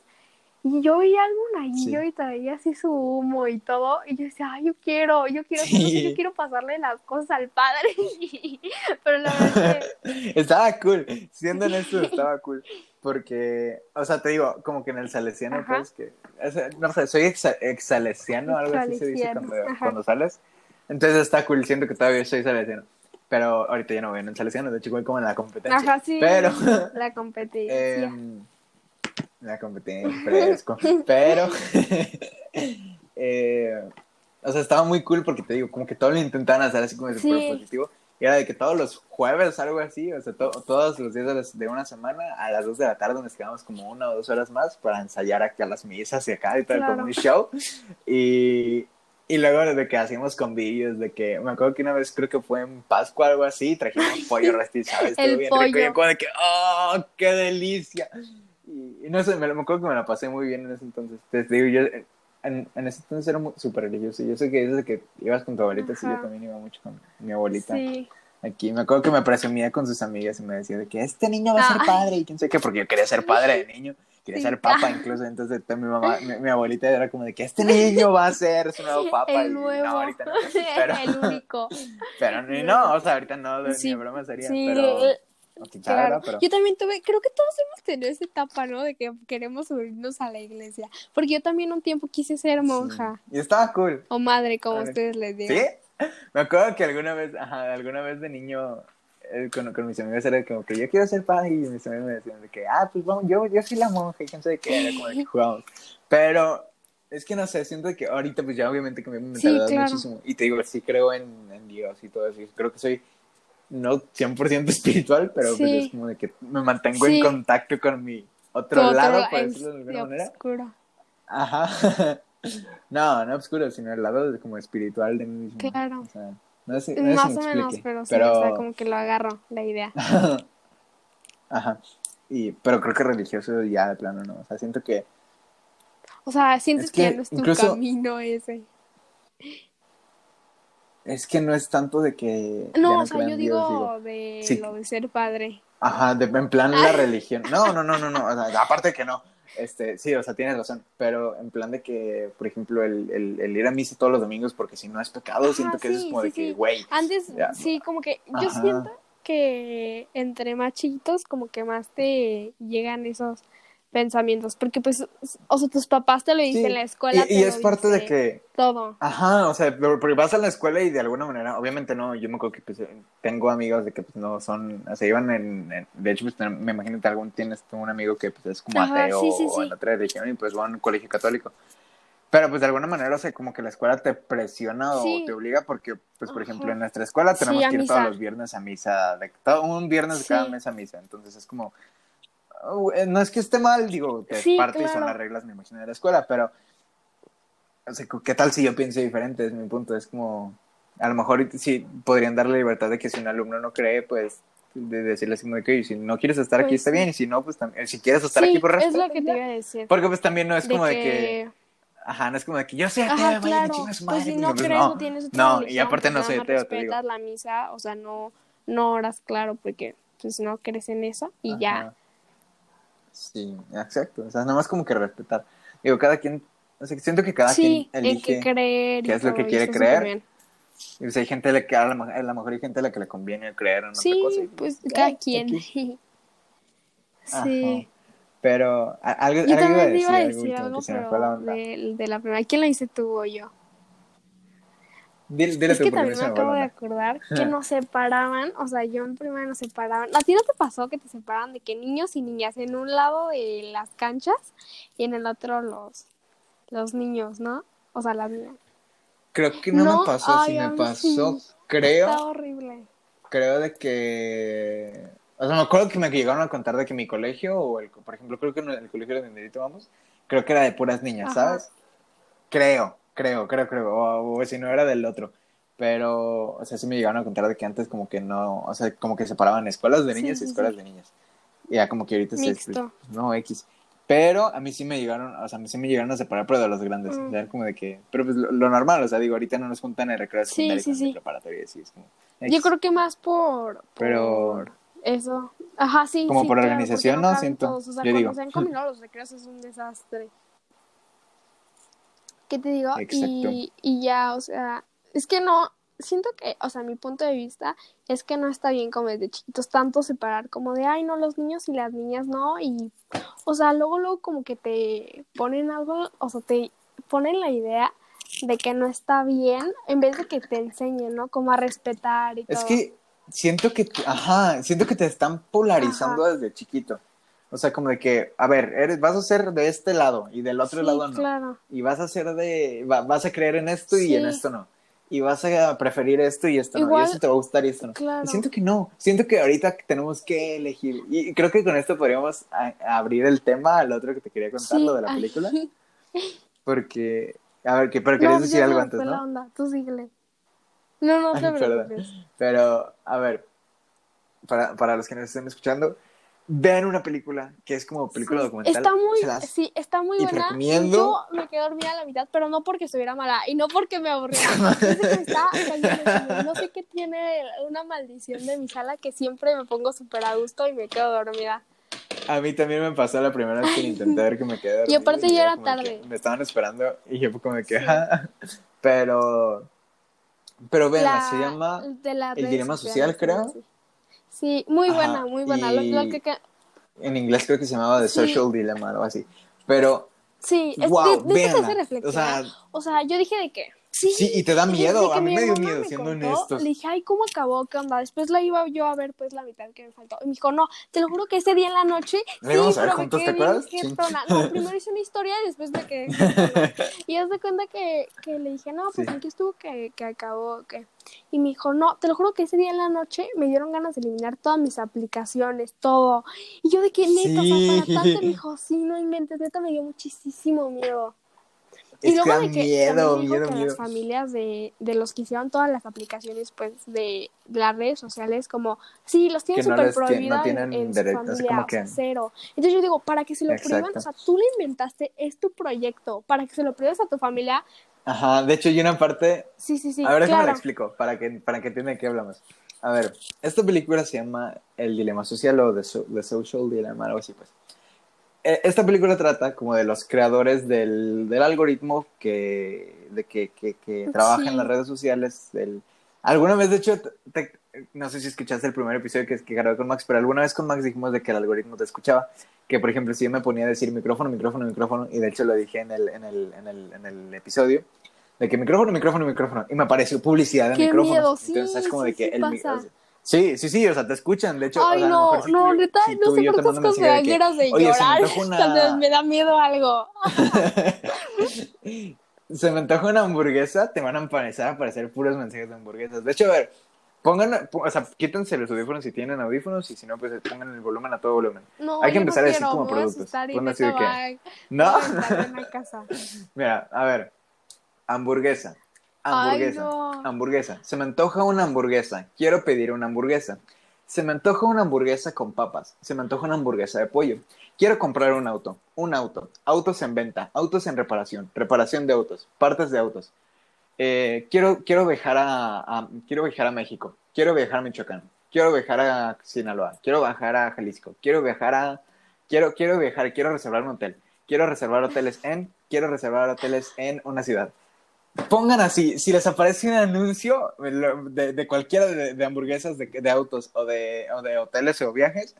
Y yo veía al monaguillo Sí. y traía así su humo y todo. Y yo decía, ay, yo quiero, yo quiero, Sí. yo quiero pasarle las cosas al padre. [LAUGHS] Pero la verdad es que estaba cool. Siendo honesto, estaba cool. Porque, o sea, te digo, como que en el salesiano, Ajá. pues, que, no sé, soy ex, exsalesiano, algo así se dice cuando, sales. Entonces está cool, siento que todavía soy salesiano. Pero ahorita ya no voy en el salesiano, de hecho voy como en la competencia. Ajá, sí. Pero, [LAUGHS] La competencia. Em, la competencia, fresco. [LAUGHS] Pero, [LAUGHS] eh, o sea, estaba muy cool porque te digo, como que todo lo intentaban hacer así como súper Sí. positivo. Era de que todos los jueves, algo así, o sea, to- todos los días de, las- de una semana, a las 2 de la tarde nos quedamos como una o dos horas más para ensayar aquí a las misas y acá y todo Claro. como un show. [LAUGHS] Y, y luego de que hacíamos convivios, de que me acuerdo que una vez creo que fue en Pascua algo así, trajimos [LAUGHS] pollo rostizado, estuvo bien rico. Y pollo. como de que, ¡oh, qué delicia! Y, y no sé, me, me acuerdo que me la pasé muy bien en ese entonces. Te digo, yo en, en ese entonces era súper religioso. y Yo sé que desde que ibas con tu abuelita, sí, yo también iba mucho con mi abuelita. Sí. Aquí me acuerdo que me presumía con sus amigas y me decía de que este niño va a ser Ay. padre y quién sabe qué, porque yo quería ser padre de niño, quería Sí. ser papa [LAUGHS] incluso, entonces mi mamá, mi, mi abuelita era como de que este niño va a ser su nuevo [LAUGHS] papa El nuevo. no, ahorita no, [LAUGHS] pero, El único. pero no, o sea, ahorita no, Sí, ni broma sería, Sí, pero, claro. pero, Yo también tuve, creo que todos hemos tenido esa etapa, ¿no? De que queremos subirnos a la iglesia. Porque yo también un tiempo quise ser monja. sí. y estaba cool, O madre, como ustedes les digan. ¿Sí? Me acuerdo que alguna vez, ajá, alguna vez de niño, eh, con, con mis amigos era como que yo quiero ser padre y mis amigos me decían de que, ah, pues vamos, yo, yo soy la monja y quién sabe qué, era como de que jugamos. Pero es que no sé, siento que ahorita pues ya obviamente cambié mi Sí, mentalidad claro. muchísimo. Y te digo, sí creo en, en Dios y todo eso. y Creo que soy no 100% espiritual, pero pues es como de que me mantengo Sí. en contacto con mi otro lado, la- por decirlo de alguna sí, manera. oscuro. Ajá. [LAUGHS] No, no oscuro, sino el lado de- como espiritual de mí mismo. Claro. O sea, no sé, no Más o me menos, pero sí, o sea, como que lo agarro, la idea. [LAUGHS] Ajá. Y, pero creo que religioso ya de plano no. O sea, siento que O sea, sientes Es que, que ya no es tu incluso- camino ese. Es que no es tanto de que. No, o sea, yo Dios, digo de sí. lo de ser padre. Ajá, de, en plan la religión. No, no, no, no, no. o sea, aparte que no. Este, sí, o sea, tienes razón. Pero en plan de que, por ejemplo, el, el, el ir a misa todos los domingos, porque si no es pecado, Ajá, siento que eso es como sí, de que, güey. Antes, Ya. sí, como que yo Ajá. siento que entre más chiquitos, como que más te llegan esos pensamientos. Porque, pues, o sea, tus papás te lo dicen Sí, en la escuela. Y, y es parte de que Todo. Ajá, o sea, porque vas a la escuela y de alguna manera, obviamente no, yo me acuerdo que pues, tengo amigos de que pues no son, o sea, iban en, en- de hecho, pues me imagino que algún tienes un amigo que pues es como Ajá, ateo sí, sí, o sí. en otra religión y pues va a un colegio católico. Pero pues de alguna manera, o sea, como que la escuela te presiona o Sí. te obliga porque, pues por Ajá. ejemplo, en nuestra escuela Sí, tenemos a que ir todos los viernes a misa, de, todo, un viernes de cada Sí. mes a misa, entonces es como, no es que esté mal, digo, que Sí, es parte y son claro. las reglas, me imagino, de la escuela, pero o sea, ¿qué tal si yo pienso diferente? Es mi punto. Es como, a lo mejor sí podrían darle libertad de que si un alumno no cree, pues de decirle así como de que "Oye, si no quieres estar aquí Pues está sí. bien y si no, pues también, si quieres estar Sí, aquí por es respeto, lo que te iba a decir. Porque pues también no es de como que... de que, ajá, no es como de que yo soy ateo, Ajá, claro. Pues madre", si porque, no pues, crees no. tienes otra No, y aparte pues no soy ateo, te digo. la misa, o sea, no, no oras claro porque pues no crees en eso y ya. Sí, exacto. O sea, nada más como que respetar. Digo, cada quien, o sea, siento que cada sí, quien en elige. qué creer qué es lo que quiere creer. Y, pues, hay gente a la que a lo, mejor- a lo mejor hay gente a la que le conviene creer en otra Sí, cosa. y, pues cada quien. X. [LAUGHS] sí. Ajá. Pero algo, Yo algo iba a también decir, iba a algo decir algo, que la pero de, de la primera. ¿Quién lo hice tú o yo? Dile, dile Es que también me acabo de acordar [LAUGHS] que nos separaban, o sea, yo en primaria nos separaban. ¿A ti no te pasó que te separaban de que niños y niñas en un lado de las canchas y en el otro los, los niños, ¿no? O sea, las niñas. Creo que no, No, me pasó, ay, a me pasó, sí. creo, Está horrible. creo de que... O sea, me acuerdo que me llegaron a contar de que mi colegio, o el, por ejemplo, creo que en el colegio donde ahorita vamos, creo que era de puras niñas, Ajá. ¿sabes? Creo, creo, creo, creo, o, o si no era del otro. Pero, o sea, sí me llegaron a contar de que antes como que no, o sea, como que separaban escuelas de Sí, niños sí, y escuelas sí. de niñas. Ya como que ahorita se... Mixto. No, X. Pero a mí sí me llegaron, o sea, a mí sí me llegaron a separar, pero de los grandes. Mm. O sea, como de que, pero pues lo, lo normal, o sea, digo, ahorita no nos juntan en recreo Sí, secundario sí, sí. preparatorio y así, es como... Yo X. creo que más por, por Pero- eso. Ajá, sí. Como sí, por claro, organización, ¿no? Siento, todos. O sea, yo cuando digo. se han combinado los recreos es un desastre. ¿Qué te digo? Y, y ya, o sea, es que no, siento que, o sea, mi punto de vista es que no está bien como desde chiquitos tanto separar como de, ay, no, los niños y las niñas no, y, o sea, luego, luego como que te ponen algo, o sea, te ponen la idea de que no está bien en vez de que te enseñen, ¿no? Como a respetar y todo. Es que siento que, ajá, siento que te están polarizando desde chiquito. O sea, como de que, a ver, eres, vas a ser de este lado y del otro Sí, lado no. claro. Y vas a ser de, va- vas a creer en esto y en esto no. Y vas a preferir esto y esto no. Y eso te va a gustar y esto no. Claro. Y siento que no. Siento que ahorita tenemos que elegir. Y creo que con esto podríamos a- abrir el tema al otro que te quería contar, Sí, lo de la película. Porque, a ver, que, pero querías No, decir algo antes, fue la ¿no? onda, tú síguele. No, no te Ay. Pero, a ver, para, para los que nos estén escuchando, vean una película que es como película Sí, documental. Está muy, las- sí, está muy y buena. recomiendo- Yo me quedé dormida a la mitad, pero no porque estuviera mala y no porque me aburriera. [LAUGHS] Me. No sé qué tiene una maldición de mi sala que siempre me pongo súper a gusto y me quedo dormida. A mí también me pasó la primera vez que intenté ver que me quedé [LAUGHS] dormido aparte ya era era tarde. Me estaban esperando y yo como de que, "Ah". pero, pero vean, La- se llama El Dilema Social, creo. Sí, Sí, muy Ajá, buena, muy buena. Lo- y- lo que- que- En inglés creo que se llamaba The Sí. Social Dilemma, algo así. Pero, sí, es wow, de, de eso te hace reflexionar. O sea, O sea, yo dije de que. Sí, Sí, y te da miedo, a mí mi me dio miedo, siendo contó, honestos. Le dije, ay, ¿cómo acabó? ¿Qué onda? Después la iba yo a ver, pues, la mitad que me faltó. Y me dijo, no, te lo juro que ese día en la noche. ¿La sí, íbamos a ver pero me juntos, te acuerdas? No, [LAUGHS] primero hice una historia y después me quedé. [LAUGHS] y haz de cuenta que, que le dije, no, pues, Sí. ¿en qué estuvo que, que acabó? que Y me dijo, no, te lo juro que ese día en la noche me dieron ganas de eliminar todas mis aplicaciones, todo. Y yo de que neta, o sea, para Sí. tanto, me dijo, sí, no inventes, neta, me dio muchísimo miedo. Y luego de que miedo, también dijo miedo, que miedo. las familias de, de los que hicieron todas las aplicaciones pues de las redes sociales como sí los tienen no súper no prohibida en- en, su derecho, así familia como o sea, que- cero entonces yo digo para que se lo prohíban Exacto. o sea tú lo inventaste es tu proyecto para que se lo prohíbas a tu familia Ajá, de hecho, hay una parte sí sí sí a ver, claro la explico para que, para que entiendan de qué hablamos. A ver, esta película se llama El Dilema Social o The, So- The Social Dilemma, algo así, pues. Eh, Esta película trata como de los creadores del, del algoritmo que, de que, que, que trabaja Sí. en las redes sociales. Del... Alguna vez, de hecho, te- no sé si escuchaste el primer episodio que, que grabé con Max, pero alguna vez con Max dijimos de que el algoritmo te escuchaba. Que, por ejemplo, si yo me ponía a decir micrófono, micrófono, micrófono, y de hecho lo dije en el, en el, en el, en el episodio, de que micrófono, micrófono, micrófono, y me apareció publicidad de Qué micrófonos. miedo, sí, Entonces es como sí, de que el pasa. Sí, sí, sí, o sea, te escuchan, de hecho. o ay sea, a lo no si no tú- neta si no sé por qué estás que, ganas de "Oye, se me llorar [LAUGHS] una- cuando me da miedo algo [LAUGHS] se me antoja una hamburguesa, te van a empezar a aparecer puros mensajes de hamburguesas. De hecho, a ver, pongan, o sea, quítense los audífonos si tienen audífonos y si no, pues pongan el volumen a todo volumen. no Hay que empezar no a decir como productos. Ponle así de que- ¿No? [LAUGHS] casa Mira, a ver, hamburguesa, Ay, hamburguesa, no. hamburguesa. Se me antoja una hamburguesa, quiero pedir una hamburguesa. Se me antoja una hamburguesa con papas, se me antoja una hamburguesa de pollo. Quiero comprar un auto, un auto, autos en venta, autos en reparación, reparación de autos, partes de autos. Eh, quiero, quiero, viajar a, a- quiero viajar a México, quiero viajar a Michoacán, quiero viajar a Sinaloa, quiero viajar a Jalisco, quiero viajar a... Quiero, quiero viajar, quiero reservar un hotel, quiero reservar hoteles en, quiero reservar hoteles en una ciudad. Pongan así, si les aparece un anuncio de, de cualquiera de, de hamburguesas, de, de autos o de, o de hoteles o viajes,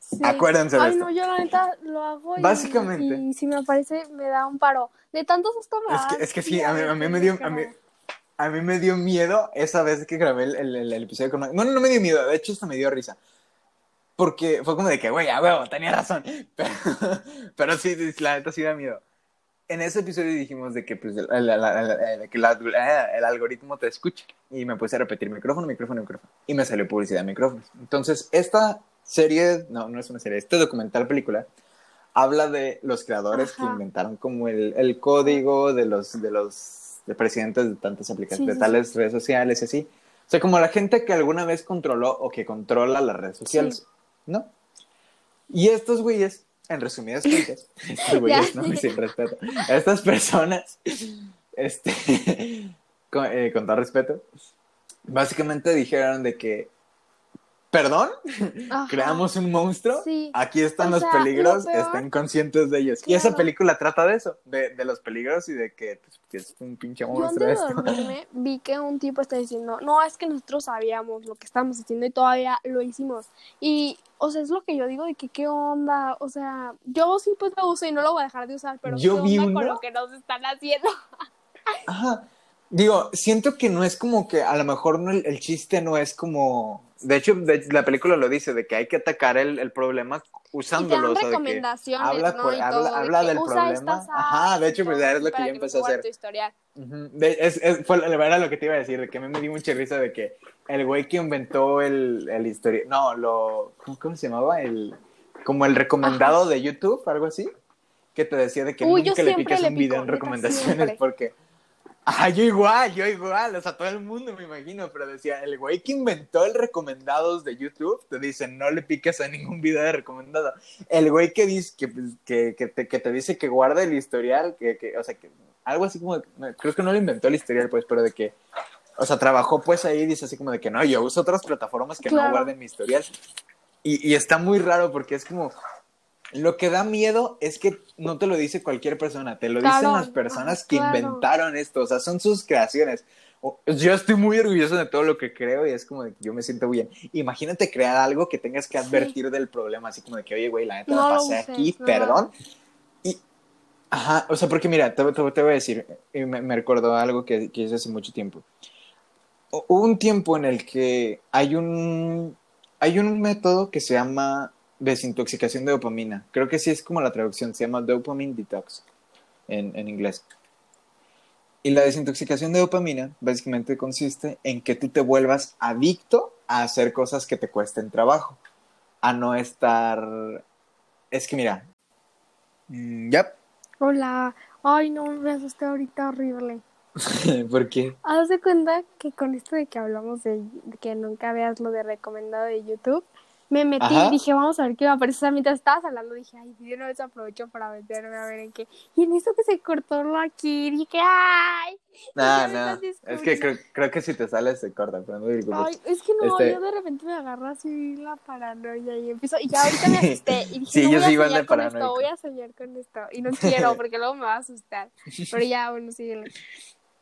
Sí. Acuérdense de Ay, esto. no, yo la neta lo hago y, Básicamente. y si me aparece me da un paro. De tanto susto me Es que- es que sí, a mí- de a mí me dio- a mí- a mí me dio miedo esa vez que grabé el, el, el episodio con... Bueno, no me dio miedo, de hecho hasta me dio risa. Porque fue como de que, güey, a huevo, tenía razón. [LAUGHS] Pero, pero sí, la neta sí da miedo. En ese episodio dijimos de que, pues, el, el, el, la, el algoritmo te escucha. Y me puse a repetir micrófono, micrófono, micrófono. Y me salió publicidad de micrófonos. Entonces, esta serie, no, no es una serie, este documental película, habla de los creadores Ajá. que inventaron como el, el, código de los, de los de presidentes de tantas aplicaciones, sí, de tales sí. redes sociales y así. O sea, como la gente que alguna vez controló o que controla las redes sociales, sí. ¿no? Y estos güeyes, en resumidas [LAUGHS] cuentas, estos güeyes, ¿no? Sin respeto, estas personas, este, [LAUGHS] con, eh, con todo respeto, básicamente dijeron de que ¿Perdón? Ajá. ¿Creamos un monstruo? Sí. Aquí están o los sea, peligros, estén conscientes de ellos. Claro. Y esa película trata de eso, de, de los peligros y de que, pues, que es un pinche monstruo Yo esto. Dormirme, [LAUGHS] vi que un tipo está diciendo, no, es que nosotros sabíamos lo que estábamos haciendo y todavía lo hicimos. Y, o sea, es lo que yo digo de que qué onda, o sea, yo sí pues lo uso y no lo voy a dejar de usar, pero yo qué vi onda uno... con lo que nos están haciendo. [LAUGHS] Ajá. Digo, siento que no es como que a lo mejor no, el, el chiste no es como de hecho, de, la película lo dice, de que hay que atacar el, el problema usándolo. Y te dan recomendaciones, o sea, habla, ¿no? y habla, todo, habla de del problema. Ajá, de hecho, pues es lo que yo empecé a hacer. Tu historial. Uh -huh. de, es, es, fue, era lo que te iba a decir, de que a mí me dio mucha risa de que el güey que inventó el, el historia, no, lo, ¿cómo, ¿cómo, se llamaba? El, como el recomendado Ajá. de YouTube, algo así, que te decía de que Uy, nunca le piques un video en recomendaciones siempre. porque Ajá, yo igual, yo igual, o sea, todo el mundo me imagino, pero decía, el güey que inventó el recomendados de YouTube, te dice, no le piques a ningún video de recomendado. El güey que dice, que, que, que, te, que te dice que guarda el historial, que, que, o sea, que algo así como, creo que no lo inventó el historial, pues, pero de que, o sea, trabajó pues ahí, dice así como de que no, yo uso otras plataformas que claro. no guarden mi historial. Y, y está muy raro porque es como, lo que da miedo es que no te lo dice cualquier persona, te lo claro. dicen las personas que claro. inventaron esto, o sea, son sus creaciones. Yo estoy muy orgulloso de todo lo que creo y es como de que yo me siento bien. Imagínate crear algo que tengas que advertir sí. del problema, así como de que, oye, güey, la neta no, pasé uses, aquí, no. perdón. Y, ajá, o sea, porque mira, te, te, te voy a decir, me, me recordó algo que, que hice hace mucho tiempo. Hubo un tiempo en el que hay un, hay un método que se llama desintoxicación de dopamina. Creo que sí es como la traducción, se llama dopamine detox en, en, inglés. Y la desintoxicación de dopamina básicamente consiste en que tú te vuelvas adicto a hacer cosas que te cuesten trabajo, a no estar... Es que mira... Mm, yep. Hola. Ay, no, me asusté ahorita horrible. [LAUGHS] ¿Por qué? Haz de cuenta que con esto de que hablamos de, de que nunca veas lo de recomendado de YouTube, me metí Ajá. y dije, vamos a ver qué va a aparecer. Mientras estabas hablando, dije, ay, de una vez aprovecho para meterme a ver en qué. Y en eso que se cortó lo aquí, dije, ay. No, no, es que creo, creo, que si te sales se corta, pero no. Ay, es que no, este... yo de repente me agarro así la paranoia y empiezo, y ya ahorita [LAUGHS] me asusté. Y dije, sí, no yo voy a igual soñar con esto, voy a soñar con esto. Y no quiero, porque luego me va a asustar. Pero ya, bueno, síguele. [LAUGHS]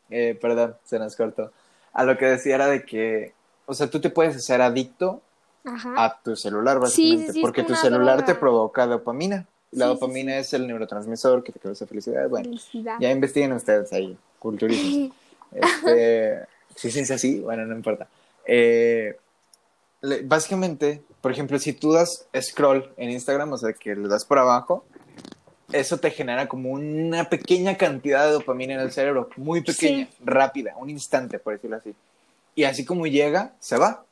Eh, perdón, se nos cortó. A lo que decía era de que, o sea, tú te puedes hacer adicto Ajá. a tu celular, básicamente. Sí, sí, porque tu celular droga. te provoca dopamina. La sí, dopamina es el neurotransmisor que te causa felicidad. Bueno, felicidad. ya investiguen ustedes ahí, culturistas. [LAUGHS] este, sí, es así, bueno, no importa. Eh, básicamente, por ejemplo, si tú das scroll en Instagram, o sea, que le das por abajo, eso te genera como una pequeña cantidad de dopamina en el cerebro, muy pequeña, rápida, un instante, por decirlo así. Y así como llega, se va.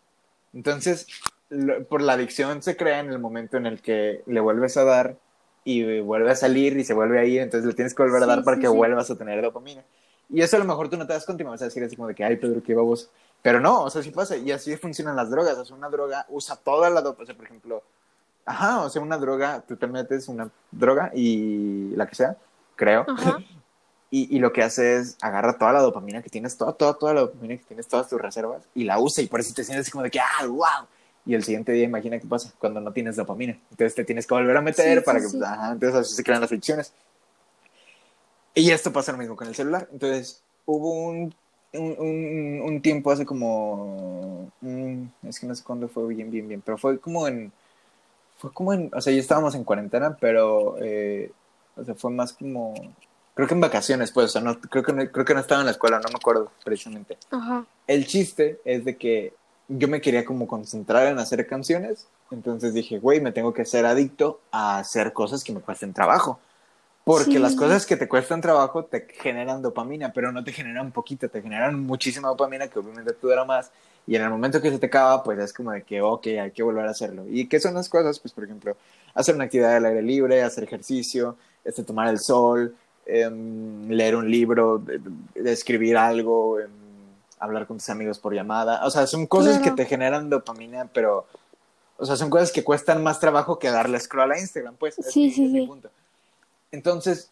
Entonces, por la adicción se crea en el momento en el que le vuelves a dar y vuelve a salir y se vuelve a ir, entonces le tienes que volver a dar sí, para sí, que sí. vuelvas a tener dopamina. Y eso a lo mejor tú no te das cuenta y me vas a decir así como de que, ay, Pedro, qué babos. Pero no, o sea, sí pasa. Y así funcionan las drogas. O sea, una droga usa toda la dopamina. O sea, por ejemplo, ajá, o sea, una droga, tú te metes una droga y la que sea, creo. [LAUGHS] Y, y, lo que hace es agarra toda la dopamina que tienes, toda, toda, toda la dopamina que tienes, todas tus reservas, y la usa. Y por eso te sientes como de que, ah, wow y el siguiente día imagina qué pasa cuando no tienes dopamina. Entonces te tienes que volver a meter sí, para sí, que, sí. Ajá, entonces así se crean las fricciones. Y esto pasa lo mismo con el celular. Entonces hubo un, un, un, un tiempo hace como, mm, es que no sé cuándo fue bien, bien, bien, pero fue como en, fue como en, o sea, ya estábamos en cuarentena, pero, eh, o sea, fue más como creo que en vacaciones, pues, o sea, no, creo, que no, creo que no estaba en la escuela, no me acuerdo precisamente. Ajá. El chiste es de que yo me quería como concentrar en hacer canciones, entonces dije, güey, me tengo que ser adicto a hacer cosas que me cuesten trabajo. Porque Sí. las cosas que te cuestan trabajo te generan dopamina, pero no te generan poquito, te generan muchísima dopamina que obviamente te dura más. Y en el momento que se te acaba, pues es como de que, ok, hay que volver a hacerlo. ¿Y qué son las cosas? Pues, por ejemplo, hacer una actividad al aire libre, hacer ejercicio, este, tomar el sol, em, leer un libro, escribir algo, em, hablar con tus amigos por llamada. O sea, son cosas Claro. que te generan dopamina, pero, o sea, son cosas que cuestan más trabajo que darle scroll a Instagram, pues. es Sí, mi- sí, es mi sí. punto. Entonces,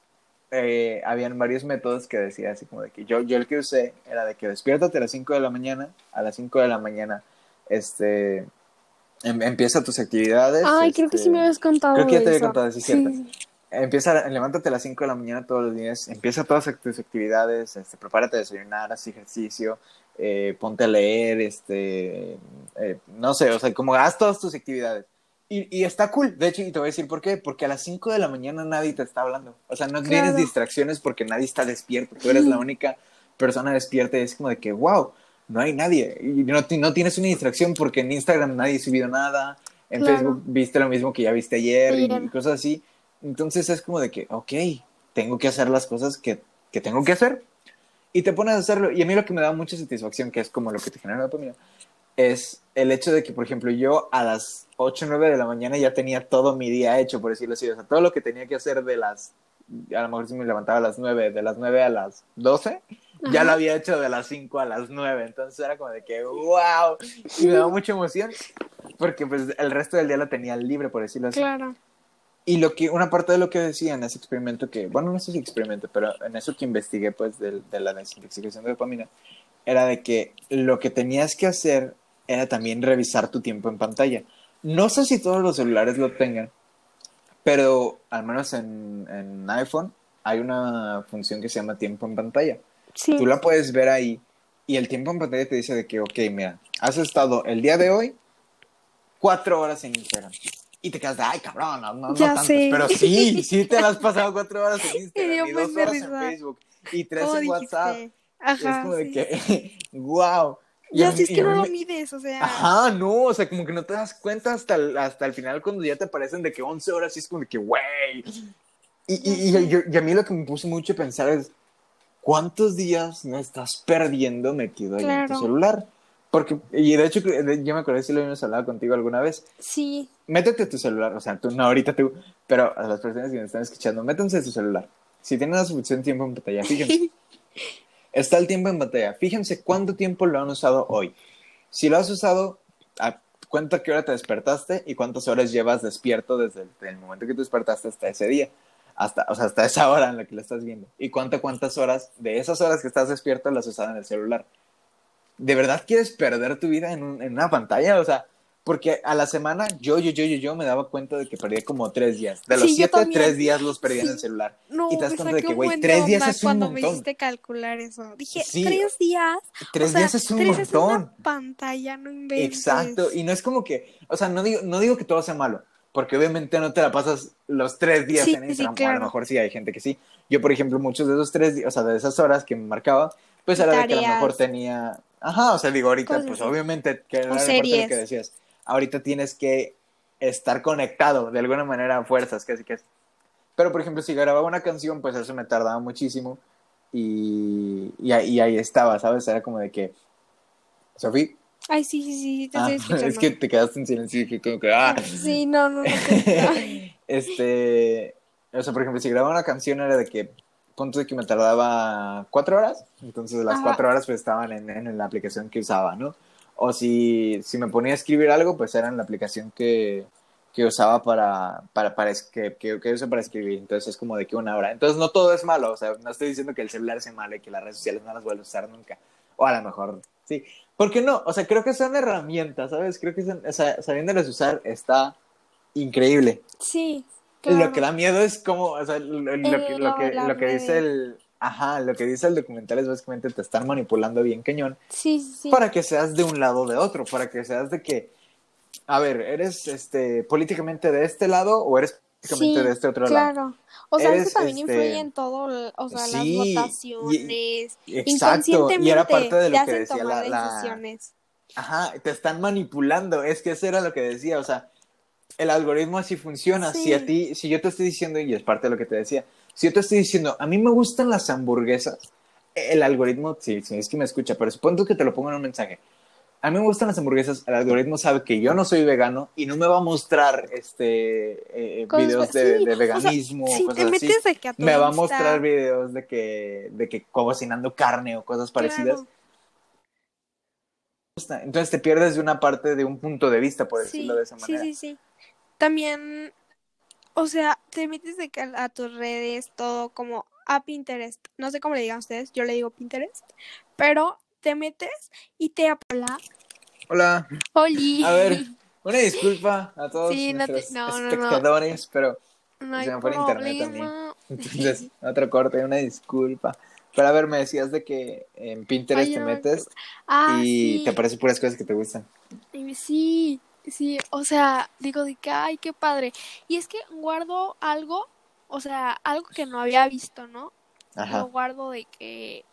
eh, habían varios métodos que decía así como de que yo, yo el que usé era de que despiértate a las 5 de la mañana, a las 5 de la mañana, este, em- empieza tus actividades. Ay, creo que este, sí me habías contado. creo que ya te había eso. contado, sí, cierto. Empieza, levántate a las 5 de la mañana todos los días, empieza todas tus actividades, este, prepárate a desayunar, haz ejercicio, eh, ponte a leer, este, eh, no sé, o sea, como haz todas tus actividades. Y, y está cool, de hecho, y te voy a decir por qué, porque a las 5 de la mañana nadie te está hablando, o sea, no Claro. tienes distracciones porque nadie está despierto, tú eres la única persona despierta y es como de que, wow, no hay nadie, y no, no tienes una distracción porque en Instagram nadie ha subido nada, en Claro. Facebook viste lo mismo que ya viste ayer y- Ayer. y cosas así. Entonces es como de que, ok, tengo que hacer las cosas que, que tengo que hacer. Y te pones a hacerlo. Y a mí lo que me da mucha satisfacción, que es como lo que te genera la dopamina, es el hecho de que, por ejemplo, yo a las 8 o 9 de la mañana ya tenía todo mi día hecho, por decirlo así. O sea, todo lo que tenía que hacer de las, a lo mejor si me levantaba a las 9, de las 9 a las 12, ya Ajá. lo había hecho de las 5 a las 9. Entonces era como de que, wow, y me da mucha emoción, porque pues el resto del día lo tenía libre, por decirlo así. Claro. Y lo que, una parte de lo que decía en ese experimento que, bueno, no sé si experimento, pero en eso que investigué, pues, de, de la desintoxicación de dopamina, era de que lo que tenías que hacer era también revisar tu tiempo en pantalla. No sé si todos los celulares lo tengan, pero al menos en, en iPhone hay una función que se llama tiempo en pantalla. Sí. Tú la puedes ver ahí y el tiempo en pantalla te dice de que, ok, mira, has estado el día de hoy cuatro horas en Instagram. Y te quedas de, ay, cabrón, no, no, no sé. Pero sí, sí te las has pasado cuatro horas en [LAUGHS] Instagram y dos horas en. Facebook y tres ¿Cómo en WhatsApp. Y es Ajá. como de que, [LAUGHS] wow. Y Ya a si mí- es que no mí lo mides, o sea. Ajá, no, o sea, como que no te das cuenta hasta el, hasta el final cuando ya te aparecen de que 11 horas y es como de que, güey. Y, y, y, a mí lo que me puso mucho a pensar es, ¿cuántos días no estás perdiendo metido ahí en tu celular? Porque, y de hecho, yo me acuerdo si lo habíamos hablado contigo alguna vez. Sí. Métete tu celular, o sea, tú, no ahorita tú, pero a las personas que me están escuchando, métanse tu celular. Si tienen la suficiente tiempo en pantalla, fíjense. [LAUGHS] Está el tiempo en pantalla. Fíjense cuánto tiempo lo han usado hoy. Si lo has usado, a- cuenta qué hora te despertaste y cuántas horas llevas despierto desde el, desde el momento que te despertaste hasta ese día. Hasta, o sea, hasta esa hora en la que lo estás viendo. Y cuánta, cuántas horas de esas horas que estás despierto las has usado en el celular. ¿De verdad quieres perder tu vida en, un- en una pantalla? O sea, porque a la semana yo, yo, yo, yo, yo me daba cuenta de que perdía como tres días. De los Sí, siete, tres días los perdía en el celular. No, Y te das me cuenta de que, güey, tres días es un cuando me montón. hiciste calcular eso. Dije, Sí. tres días. Tres o sea, días es un tres es montón. una pantalla, no inventes. Exacto, y no es como que, o sea, no digo, no digo que todo sea malo, porque obviamente no te la pasas los tres días en Instagram, o a claro. lo mejor sí hay gente que sí. Yo, por ejemplo, muchos de esos tres días, o sea, de esas horas que me marcaba, pues era de que a lo mejor tenía, ajá, o sea, digo, ahorita, Cosas pues así. obviamente, que era la parte de lo que decías, ahorita tienes que estar conectado de alguna manera a fuerzas, casi que Pero, por ejemplo, si grababa una canción, pues eso me tardaba muchísimo y, y, ahí- y ahí estaba, ¿sabes? Era como de que, Sofía, Ay, sí, sí, sí, te Ah, [LAUGHS] estoy escuchando. es que te quedaste en silencio y dije como que, ah. Sí, no, no, no. te- [LAUGHS] este, o sea, por ejemplo, si grababa una canción era de que, punto de que me tardaba cuatro horas, entonces las Ajá. cuatro horas pues estaban en, en la aplicación que usaba, ¿no? O si, si me ponía a escribir algo, pues era en la aplicación que, que usaba para, para, para que, que, que uso para escribir, entonces es como de que una hora. Entonces no todo es malo, o sea, no estoy diciendo que el celular sea malo y que las redes sociales no las vuelvo a usar nunca, o a lo mejor sí. ¿Por qué no? O sea, creo que son herramientas, ¿sabes? Creo que son, o sea, sabiéndolas usar está increíble. Sí, Lo claro. que da miedo es como, o sea, lo, lo El- que, lo que, las lo que dice el, ajá, lo que dice el documental es básicamente te están manipulando bien cañón Sí, sí, para que seas de un lado o de otro, para que seas de que, a ver, eres este políticamente de este lado o eres sí, de este otro claro. lado. O sea, eso también este... influye en todo, o sea, sí, las votaciones. Y, exacto, y era parte de lo que decía la, la... Ajá, te están manipulando, es que eso era lo que decía, o sea, el algoritmo así funciona. Si a ti, si yo te estoy diciendo, y es parte de lo que te decía, si yo te estoy diciendo, a mí me gustan las hamburguesas, el algoritmo, sí, sí, es que me escucha, pero supongo que te lo pongo en un mensaje. A mí me gustan las hamburguesas, el algoritmo sabe que yo no soy vegano y no me va a mostrar este eh, videos de, de, veganismo o, cosas así. me va a mostrar videos de que, de que cocinando carne o cosas parecidas. Entonces te pierdes de una parte de un punto de vista, por decirlo de esa manera. Sí, sí, sí. También, o sea, te metes de que a tus redes, todo como a Pinterest. No sé cómo le digan ustedes, yo le digo Pinterest. Pero te metes y te habla. Hola. Oli. A ver, [LAUGHS] una disculpa a todos nuestros espectadores, pero se me fue internet también. [LAUGHS] Entonces, [LAUGHS] otro corte, una disculpa. Pero a ver, me decías de que en Pinterest te metes ah, y te aparecen puras cosas que te gustan. Sí, Sí, o sea, digo de que, ay, qué padre. Y es que guardo algo, o sea, algo que no había visto, ¿no? Ajá. Lo guardo de que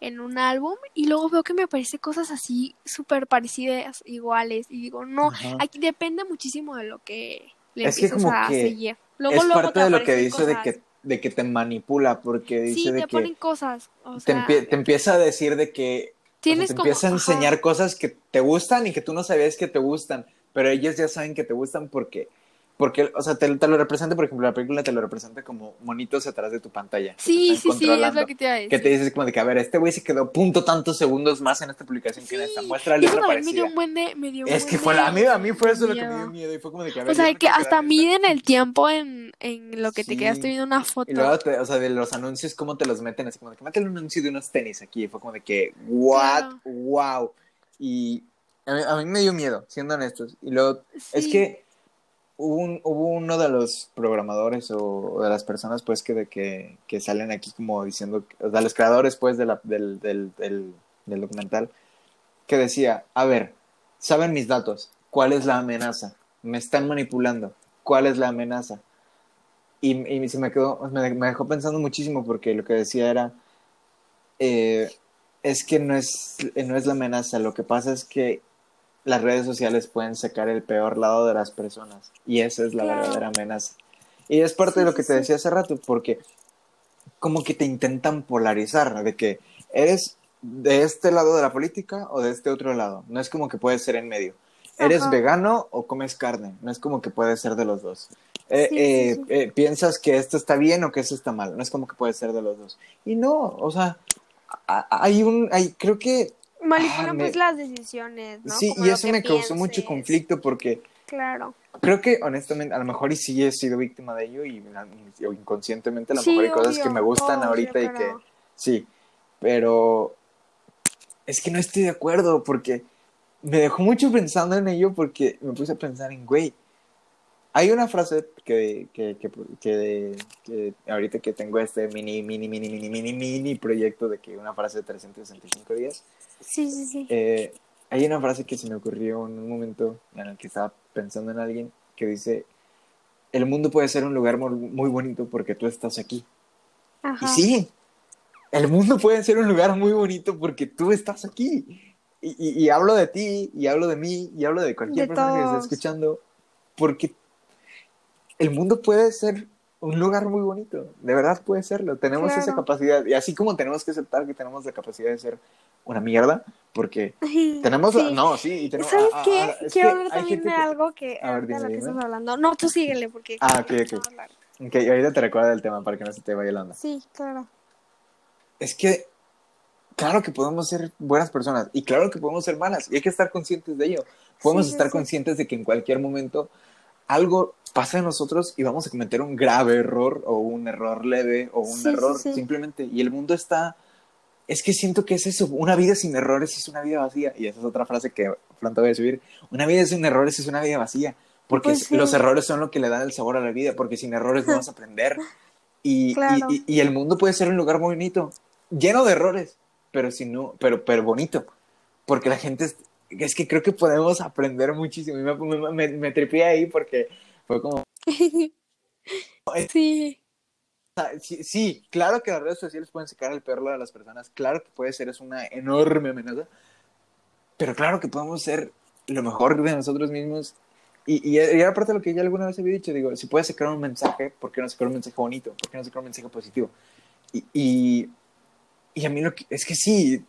en un álbum y luego veo que me aparecen cosas así súper parecidas, iguales. Y digo, no, aquí depende muchísimo de lo que le es que como a que seguir. Luego, es parte de lo que dice de que de que te manipula porque dice sí, de te que ponen cosas o sea, te, te, empieza a decir de que tienes te empieza a enseñar cosas que te gustan y que tú no sabías que te gustan pero ellos ya saben que te gustan porque porque, o sea, te, lo representa, por ejemplo, la película te lo representa como monitos atrás de tu pantalla. Sí, sí, sí, es lo que te decir. Que te dices como de que, a ver, este güey se quedó punto tantos segundos más en esta publicación que en esta. Muestra el Eso también me dio un buen de, me dio Es que fue la, a mí, a mí fue eso lo que me dio miedo y fue como de que, a ver, O sea, que hasta miden el tiempo en, en lo que te quedaste viendo una foto. Y luego, te, o sea, de los anuncios, cómo te los meten, así como de que mete un anuncio de unos tenis aquí. Y fue como de que, what, wow. Y a mí, me dio miedo, siendo honestos. Y luego, es que hubo, un, hubo uno de los programadores o, de las personas, pues, que, de, que, que salen aquí como diciendo, o de los creadores, pues, de la, del, del, del, del documental, que decía, a ver, saben mis datos, ¿cuál es la amenaza? Me están manipulando, ¿cuál es la amenaza? Y, y se me quedó, me, me, dejó pensando muchísimo porque lo que decía era, eh, es que no es, no es la amenaza, lo que pasa es que las redes sociales pueden sacar el peor lado de las personas y esa es la verdadera amenaza. Y es parte de lo que te decía hace rato, porque como que te intentan polarizar, de que eres de este lado de la política o de este otro lado. No es como que puedes ser en medio. ¿Eres vegano o comes carne? No es como que puedes ser de los dos. Eh, eh, eh, piensas que esto está bien o que esto está mal. No es como que puedes ser de los dos. Y no, o sea, hay un, hay, creo que Manipulan ah, pues las decisiones, ¿no? Sí, y eso me causó mucho conflicto porque... Claro. Creo que honestamente, a lo mejor y sí he sido víctima de ello y, inconscientemente a lo mejor hay cosas que me gustan ahorita y que... Sí, pero es que no estoy de acuerdo porque me dejó mucho pensando en ello porque me puse a pensar en, güey, hay una frase que, que, que, que, ahorita que tengo este mini, mini, mini, mini, mini, mini proyecto de que una frase de 365 días. Sí, sí, sí. Eh, hay una frase que se me ocurrió en un momento en el que estaba pensando en alguien que dice, el mundo puede ser un lugar muy, bonito porque tú estás aquí. Y sí, el mundo puede ser un lugar muy bonito porque tú estás aquí. Y, y, hablo de ti, y hablo de mí, y hablo de cualquier persona que esté escuchando, porque el mundo puede ser un lugar muy bonito, de verdad puede serlo, tenemos esa capacidad, y así como tenemos que aceptar que tenemos la capacidad de ser una mierda, porque tenemos, no, sí, y tenemos, ¿sabes ah, qué? Ah, Quiero hablar también de algo que, a ver, de lo que estás hablando, no, tú síguele, porque... Ah, ok, ok, ok, ahorita te recuerdo del tema para que no se te vaya la onda. Sí, claro. Es que, claro que podemos ser buenas personas, y claro que podemos ser malas, y hay que estar conscientes de ello, podemos estar conscientes de que en cualquier momento algo pasa en nosotros y vamos a cometer un grave error o un error leve o un error simplemente. Y el mundo está... Es que siento que es eso, una vida sin errores es una vida vacía. Y esa es otra frase que pronto voy a subir. Una vida sin errores es una vida vacía. Porque pues los errores son lo que le dan el sabor a la vida, porque sin errores no vas a aprender. Y, y, y, el mundo puede ser un lugar bonito, lleno de errores, pero, si no, pero, pero bonito. Porque la gente es que creo que podemos aprender muchísimo. Y me, me, me, ahí porque fue como... [LAUGHS] Sí, sí, sí, claro que las redes sociales pueden sacar el perro de las personas, claro que puede ser, es una enorme amenaza, pero claro que podemos ser lo mejor de nosotros mismos. Y, y, y era parte de lo que ya alguna vez había dicho, digo, si puedes sacar un mensaje, ¿por qué no sacar un mensaje bonito? ¿Por qué no sacar un mensaje positivo? Y, y, y a mí lo que, es que sí,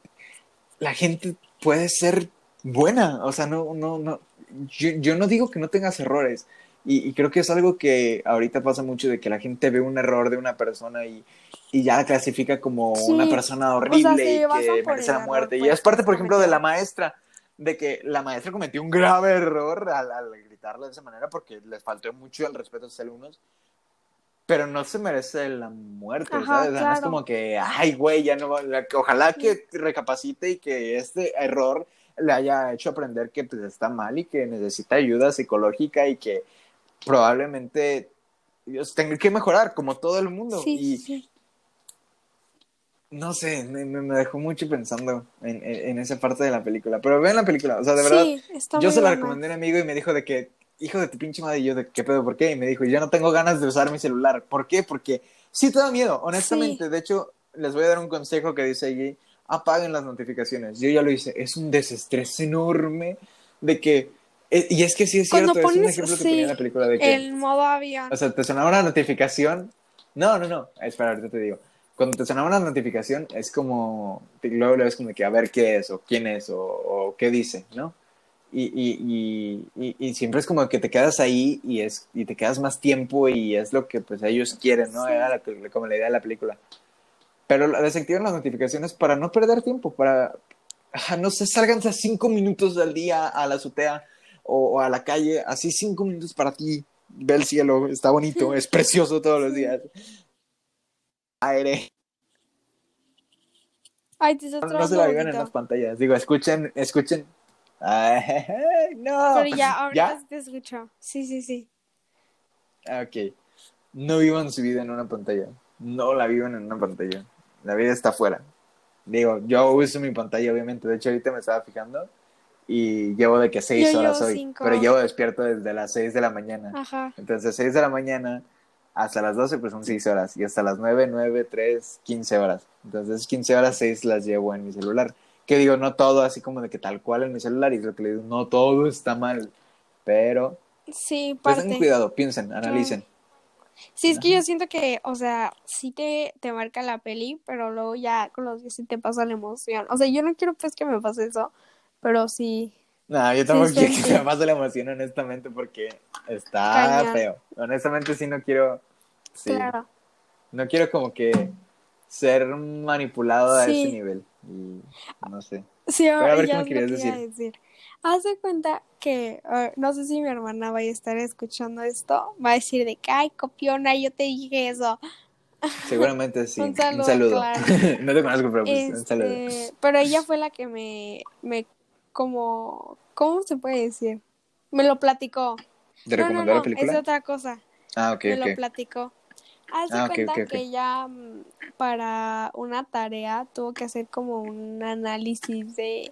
la gente puede ser buena, o sea, no, no, no, yo, yo no digo que no tengas errores, y, y creo que es algo que ahorita pasa mucho de que la gente ve un error de una persona y, y ya la clasifica como Sí, una persona horrible y que merece la error, muerte. y pues, es parte, por ejemplo, de la maestra, de que la maestra cometió un grave error al, al gritarle de esa manera porque les faltó mucho el respeto a sus alumnos. Pero no se merece la muerte, Ajá, ¿sabes? No es como que, ay, güey, ya no va- Ojalá que recapacite y que este error le haya hecho aprender que pues, está mal y que necesita ayuda psicológica y que probablemente Dios tenga que mejorar, como todo el mundo. sí, y sí. no sé, me, dejó mucho pensando en, en- en esa parte de la película. Pero vean la película, o sea, de verdad, Sí, yo se la recomendé a un amigo y me dijo de que, hijo de tu pinche madre, y yo de qué pedo, ¿por qué? Y me dijo, yo no tengo ganas de usar mi celular. ¿Por qué? Porque sí te da miedo, honestamente. De hecho, les voy a dar un consejo que dice allí, apaguen las notificaciones. Yo ya lo hice, es un desestrés enorme de que, eh, y es que sí es cierto, es un pones, ejemplo que sí, ponía en la película de que... El modo avión. O sea, te sonaba una notificación. No, no, no. Espera, ahorita te digo. Cuando te sonaba una notificación, es como. Luego le ves como que a ver qué es, o quién es, o, o qué dice, ¿no? Y, y, y, y, siempre es como que te quedas ahí y, es, y te quedas más tiempo y es lo que pues ellos quieren, ¿no? Sí. Era la como la idea de la película. Pero desactivan las notificaciones para no perder tiempo, para. no sé, sálganse cinco minutos al día a la azotea o, o a la calle, así cinco minutos para ti. Ve el cielo, está bonito, es [LAUGHS] precioso todos los días. Aire, Ay, te estás no, se la vivan en las pantallas. Digo, escuchen, escuchen. Ay, [LAUGHS] no. Pero ya, ahorita ¿Ya? sí te escucho. Sí, sí, sí. Ok. No vivan su vida en una pantalla. No la vivan en una pantalla. La vida está afuera. Digo, yo uso mi pantalla, obviamente. De hecho, ahorita me estaba fijando. Y llevo de que seis Yo horas hoy. cinco. Pero llevo despierto desde las seis de la mañana. Ajá. Entonces, 6 de la mañana hasta las 12, pues son 6 horas. Y hasta las 9, 9, 3, 15 horas. Entonces, 15 horas, 6 las llevo en mi celular. Que digo, no todo así como de que tal cual en mi celular. Y es lo que le digo, no todo está mal. Pero, Sí, pues tengan cuidado, piensen, analicen. Sí, es que yo siento que, o sea, sí te, te marca la peli, pero luego ya con los días sí te pasa la emoción. O sea, yo no quiero pues que me pase eso, pero sí. No, yo tampoco Sí, quiero sí, que me pase la emoción, honestamente, porque está feo. Honestamente, sí no quiero. Sí, Claro. No quiero como que ser manipulado a ese nivel. Y no sé. Sí, Pero a ver, ya ¿qué me querías a decir. Haz de cuenta que, no sé si mi hermana vaya a estar escuchando esto, va a decir de que, ay, copiona, yo te dije eso. Seguramente sí. [LAUGHS] Un saludo, claro. [LAUGHS] no te conozco, pero pues, un saludo. Este, pero ella fue la que me, me, como, ¿cómo se puede decir? Me lo platicó. ¿Te No, no, recomendó no, la película? es otra cosa. Ah, ok, me lo platicó. Haz de Ah, cuenta que ella mm, para una tarea tuvo que hacer como un análisis de,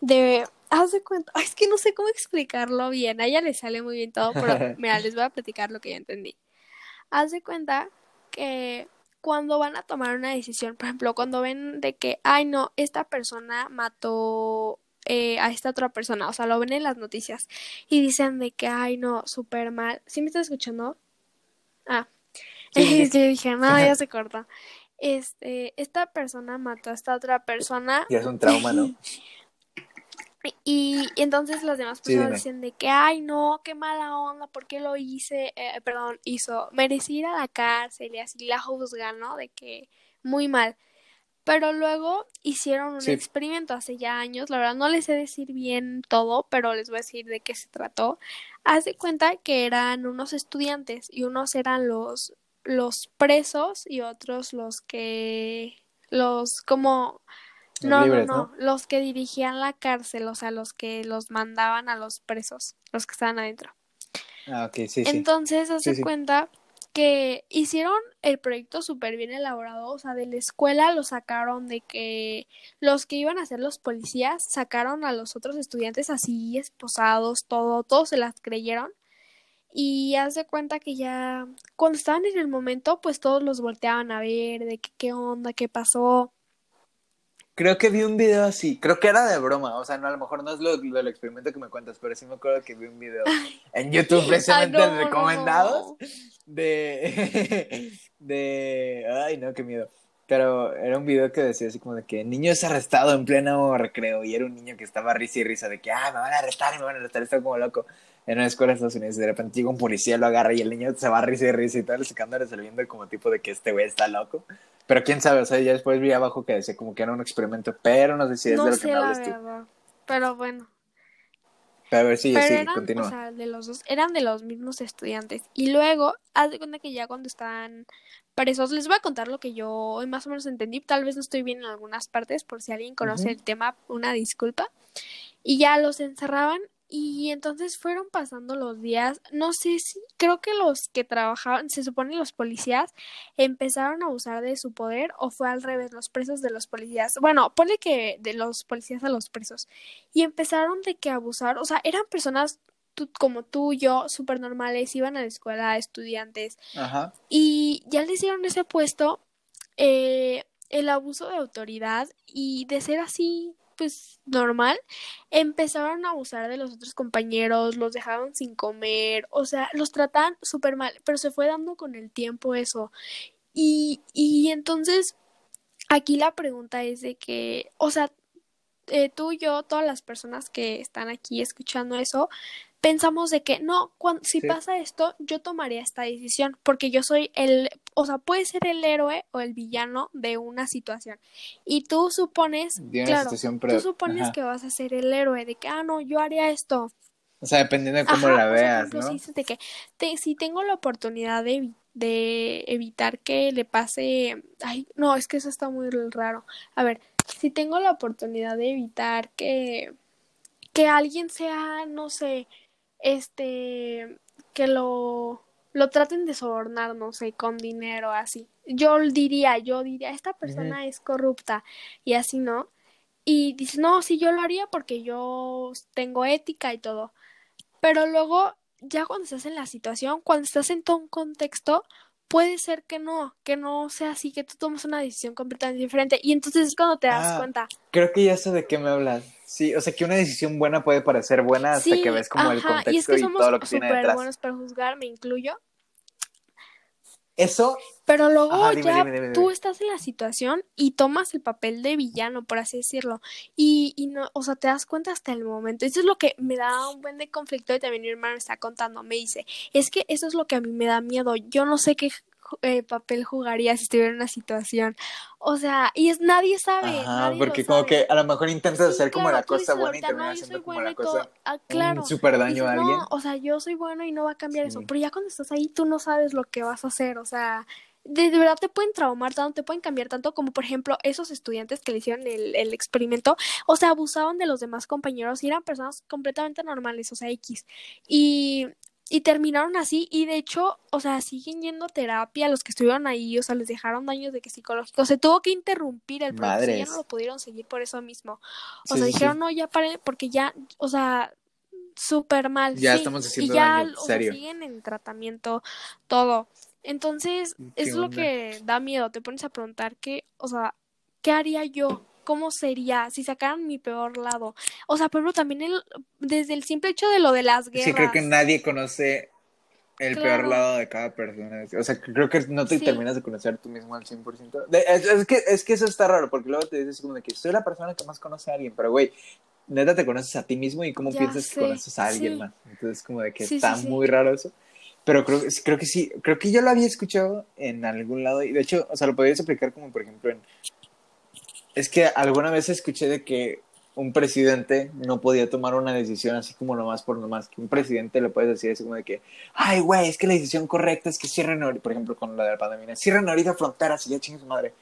de, haz de cuenta, ay, es que no sé cómo explicarlo bien, a ella le sale muy bien todo, pero [LAUGHS] mira, les voy a platicar lo que yo entendí. Haz de cuenta que cuando van a tomar una decisión, por ejemplo, cuando ven de que, ay, no, esta persona mató eh, a esta otra persona, o sea, lo ven en las noticias y dicen de que, ay, no, súper mal. ¿Sí me estás escuchando? Ah, Sí, es que yo dije, no, ya se cortó. Este, esta persona mató a esta otra persona Y es un trauma, ¿no? [LAUGHS] y, y entonces las demás Sí, personas dime. dicen de que, ay, no, qué mala onda, ¿por qué lo hice? Eh, perdón, hizo, merecí ir a la cárcel y así la juzgan, ¿no? De que muy mal. Pero luego hicieron un Sí. experimento hace ya años, la verdad no les sé decir bien todo, pero les voy a decir de qué se trató. Haz de cuenta que eran unos estudiantes y unos eran los, los presos y otros los que, los como no, libres, no, no, los que dirigían la cárcel, o sea, los que los mandaban a los presos, los que estaban adentro. Ah, ok, sí, sí. Entonces, hace Sí, sí. cuenta que hicieron el proyecto súper bien elaborado, o sea, de la escuela lo sacaron de que los que iban a ser los policías sacaron a los otros estudiantes así esposados, todo, todos se las creyeron. Y haz de cuenta que ya cuando estaban en el momento, pues todos los volteaban a ver de qué onda, qué pasó. Creo que vi un video así, creo que era de broma, o sea, no, a lo mejor no es lo, lo del experimento que me cuentas, pero sí me acuerdo que vi un video en YouTube [LAUGHS] precisamente Ay, no, recomendados de, [LAUGHS] de, ay no, qué miedo, pero era un video que decía así como de que niño es arrestado en pleno recreo y era un niño que estaba risa y risa de que, ah, me van a arrestar, me van a arrestar, estaba como loco en una escuela de Estados Unidos y de repente llega un policía, lo agarra y el niño se va a risa y risa y todo el escándalo se viendo como tipo de que este güey está loco. Pero quién sabe, o sea, ya después vi abajo que decía como que era un experimento, pero no sé si es no de lo que me la hablas tú. Pero bueno. Pero a ver si sí, eran, continúa. o sea, de los dos, eran de los mismos estudiantes. Y luego, haz de cuenta que ya cuando estaban presos, les voy a contar lo que yo más o menos entendí. Tal vez no estoy bien en algunas partes, por si alguien conoce el tema, una disculpa. Y ya los encerraban y entonces fueron pasando los días. No sé si, creo que los que trabajaban, se supone los policías, empezaron a abusar de su poder o fue al revés, los presos de los policías. Bueno, ponle que de los policías a los presos. Y empezaron de que abusar, o sea, eran personas tú- como tú y yo, súper normales, iban a la escuela, estudiantes, Ajá. y ya les dieron ese puesto, eh, el abuso de autoridad y de ser así, pues normal, empezaron a abusar de los otros compañeros, los dejaron sin comer, o sea, los trataban súper mal, pero se fue dando con el tiempo eso. Y, y entonces, aquí la pregunta es de que, o sea, eh, tú y yo, todas las personas que están aquí escuchando eso, pensamos de que no, cuando, si Sí. pasa esto, yo tomaría esta decisión, porque yo soy el, o sea, puede ser el héroe o el villano de una situación. Y tú supones, claro, tú supones ajá. que vas a ser el héroe, de que, ah, no, yo haría esto. O sea, dependiendo de cómo Ajá, la por veas, ejemplo, ¿no? si dices de que te- si tengo la oportunidad de, de evitar que le pase, ay, no, es que eso está muy raro. A ver, si tengo la oportunidad de evitar que, que alguien sea, no sé, este, que lo, lo traten de sobornar, no sé, con dinero, así. Yo diría, yo diría, esta persona es corrupta y así, ¿no? Y dices, no, sí, yo lo haría porque yo tengo ética y todo. Pero luego, ya cuando estás en la situación, cuando estás en todo un contexto, puede ser que no, que no sea así, que tú tomas una decisión completamente diferente. Y entonces es cuando te das Ah, cuenta. Creo que ya sé de qué me hablas. Sí, o sea, que una decisión buena puede parecer buena hasta Sí, que ves como el ajá, y es contexto que y, somos todo lo que tiene súper detrás. buenos para juzgar, me incluyo. Eso, Pero luego Ajá, dime, ya dime, dime, tú estás en la situación y tomas el papel de villano, por así decirlo. Y, y no, o sea, te das cuenta hasta el momento. Eso es lo que me da un buen de conflicto y también mi hermano me está contando. Me dice, es que eso es lo que a mí me da miedo. Yo no sé qué eh, papel jugaría si estuviera en una situación. O sea, y es nadie sabe. ajá, nadie porque como sabe. que a lo mejor intentas Sí, hacer como la cosa buena y terminas haciendo como la cosa Ah, claro. un super daño Dices, a alguien. no, o sea, yo soy bueno y no va a cambiar eso. Pero ya cuando estás ahí, tú no sabes lo que vas a hacer. O sea, de, de verdad te pueden traumar tanto, te pueden cambiar tanto, como por ejemplo esos estudiantes que le hicieron el, el experimento. O sea, abusaban de los demás compañeros y eran personas completamente normales, o sea, X. Y, y terminaron así. Y de hecho, o sea, siguen yendo a terapia los que estuvieron ahí. O sea, les dejaron daños de que psicológicos. Se tuvo que interrumpir el proceso. Ya no lo pudieron seguir por eso mismo. O Sí, sea, sí, dijeron, no, ya paren, porque ya, o sea, súper mal. Ya sí. estamos y haciendo ya, daño, o sea, serio. siguen en tratamiento, todo. Entonces, ¿Qué es lo que da miedo. Te pones a preguntar qué, o sea, ¿qué haría yo? ¿Cómo sería si sacaran mi peor lado? O sea, por ejemplo, también el, desde el simple hecho de lo de las guerras. Sí, creo que nadie conoce el peor Claro. lado de cada persona. O sea, creo que no te Sí. terminas de conocer tú mismo al 100%. De- es, es que, es que eso está raro, porque luego te dices como de que soy la persona que más conoce a alguien, pero güey, neta te conoces a ti mismo y cómo Ya piensas sé, que conoces a alguien sí. más. Entonces, como de que Sí, está muy raro eso. Pero creo, creo que sí, creo que yo lo había escuchado en algún lado y de hecho, o sea, lo podrías aplicar como por ejemplo en... Es que alguna vez escuché de que un presidente no podía tomar una decisión así como nomás por nomás, que un presidente le puedes decir así como de que, ay, güey, es que la decisión correcta es que cierren, ahori-", por ejemplo, con la de la pandemia, cierren ahorita fronteras y ya chingue su madre.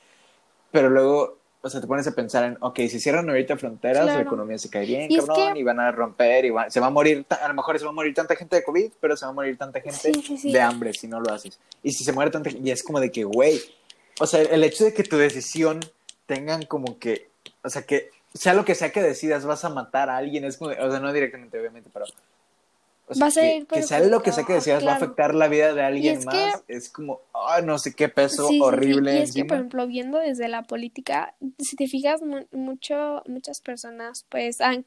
Pero luego, o sea, te pones a pensar en, ok, si cierran ahorita fronteras, la economía se cae bien, Y es cabrón, que- y van a romper, y va- se va a morir, a lo mejor se va a morir tanta gente de COVID, pero se va a morir tanta gente Sí, sí, sí. de hambre si no lo haces. Y si se muere tanta gente, y es como de que, güey, o sea, el hecho de que tu decisión tengan como que, o sea, que sea lo que sea que decidas, vas a matar a alguien, es como, o sea, no directamente, obviamente, pero, o sea, a ser que, que sea lo que sea que perjudicado, decías, va a afectar la vida de alguien es más. que- Es como, ay, no sé qué peso Sí, sí, sí, horrible. Y es que, por ejemplo, viendo desde la política, si te fijas, mu- mucho, muchas personas, pues, han,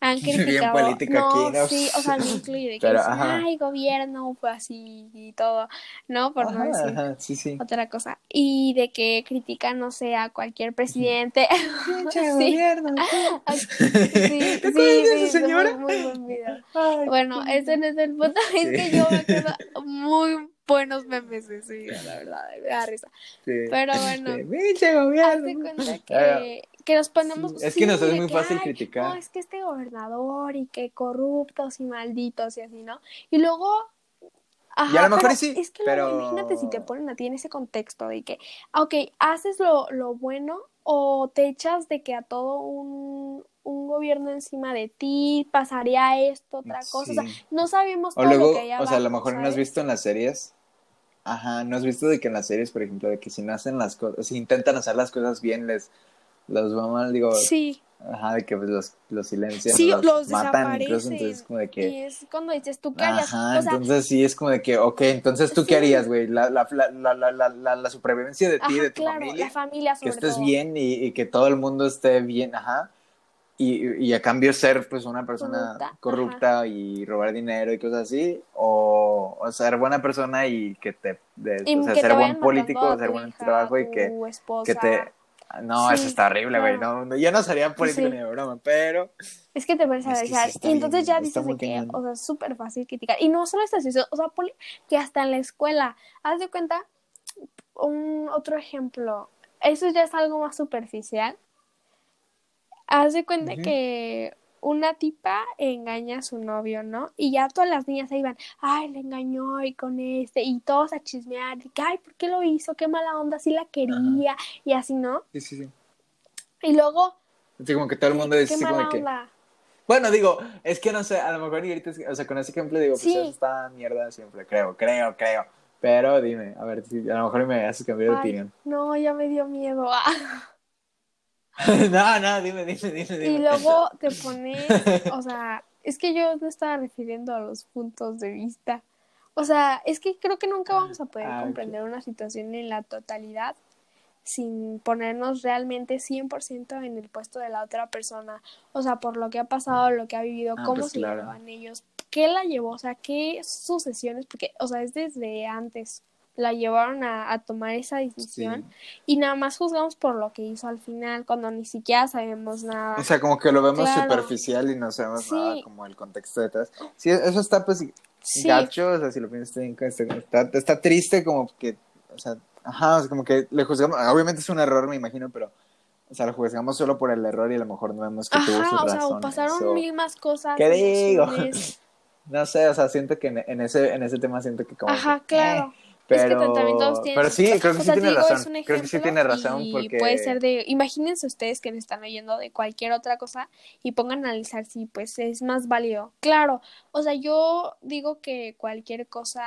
han Bien criticado. política no, aquí, ¿no? sí, o sea, me incluye de que Pero, dicen, ajá. ay, gobierno, fue así y todo, ¿no? Por no Ajá, decir ajá, sí, sí. otra cosa. Y de que critican, no sé, a cualquier presidente. Pinche [LAUGHS] Sí. gobierno. sí, [LAUGHS] [LAUGHS] sí, ¿Te sí, señora? Muy, muy. Ay, Bueno, ese no es el punto, es que yo me acuerdo muy buenos memes de video, la verdad, me da risa. sí. Pero bueno. [LAUGHS] Sí, cuenta [LAUGHS] Ah, que, que nos ponemos. Sí, es que nos es muy que, fácil "Ay, criticar". No, es que este gobernador y que corruptos y malditos y así, ¿no? Y luego. Ajá, Y a lo mejor pero sí, Es que luego pero- imagínate si te ponen a ti en ese contexto de que, ah, ok, haces lo, lo bueno o te echas de que a todo un, un gobierno encima de ti pasaría esto, otra cosa. O sea, no sabemos O todo luego, lo que hay o sea, a lo mejor no has visto en las series. Ajá, ¿no has visto de que en las series, por ejemplo, de que si no hacen las cosas, si intentan hacer las cosas bien, les los va mal, digo. Sí. Ajá, de que pues, los, los silencian, sí, los, matan, incluso entonces como de que... Y es cuando dices, ¿tú? Ajá, entonces sí es como de que, ok, entonces ¿tú qué harías, güey? La, la, la, la, la, supervivencia de ti, ajá, de tu familia, la familia sobre que estés bien y que todo el mundo esté bien, ajá. Y, y a cambio ser pues una persona Corrupta, corrupta, y robar dinero y cosas así, o, o ser buena persona y que te, de- Y o sea, que te ser vayan buen político, tu buen hija, trabajo y que, que te... No, Sí, eso está horrible, güey, claro. no, yo no sería político Sí. ni de broma, pero... Es que te pones a que sí y entonces bien, ya dices de que, o sea, es súper fácil criticar. Y no solo esta situación, o sea, ponle que hasta en la escuela, haz de cuenta, un otro ejemplo, eso ya es algo más superficial. Haz de cuenta que una tipa engaña a su novio, ¿no? Y ya todas las niñas ahí van, ay, le engañó y con este, y todos a chismear, que, ay, ¿por qué lo hizo? Qué mala onda, sí la quería, y así, ¿no? Sí, sí, sí. Y luego, Así como que todo el mundo qué dice así como que... onda. Bueno, digo, es que no sé, a lo mejor y ahorita, o sea, con ese ejemplo digo, pues Sí. eso está mierda siempre, creo, creo, creo. Pero dime, a ver, si a lo mejor me haces cambiar de opinión. no, ya me dio miedo. [LAUGHS] [LAUGHS] no, no, dime, dime, dime, dime. Y luego [LAUGHS] te pones, o sea, es que yo no estaba refiriendo a los puntos de vista. O sea, es que creo que nunca vamos a poder Ah, comprender una situación en la totalidad sin ponernos realmente 100% en el puesto de la otra persona. O sea, por lo que ha pasado, lo que ha vivido, Ah, cómo pues se claro. llevaban ellos, qué la llevó, o sea, qué sucesiones, porque, o sea, es desde antes la llevaron a, a tomar esa decisión y nada más juzgamos por lo que hizo al final, cuando ni siquiera sabemos nada. O sea, como que lo vemos Claro. superficial y no sabemos Sí. nada como el contexto detrás. Sí, eso está pues Sí. gacho, o sea, si lo piensas bien, está, está, triste como que, o sea, ajá, o sea, como que le juzgamos, obviamente es un error, me imagino, pero, o sea, lo juzgamos solo por el error y a lo mejor no vemos que tuvo sus Ajá, o sea, pasaron o- mil más cosas. ¿Qué digo? [LAUGHS] No sé, o sea, siento que en, en ese, en ese tema siento que como... Ajá, que, claro. eh, Es que pero, también todos tienen pero sí, creo que o sí sea, tiene digo, razón. Creo que sí tiene razón y porque... puede ser de, imagínense ustedes que me están oyendo de cualquier otra cosa y pongan a analizar si pues es más válido. Claro, o sea, yo digo que cualquier cosa,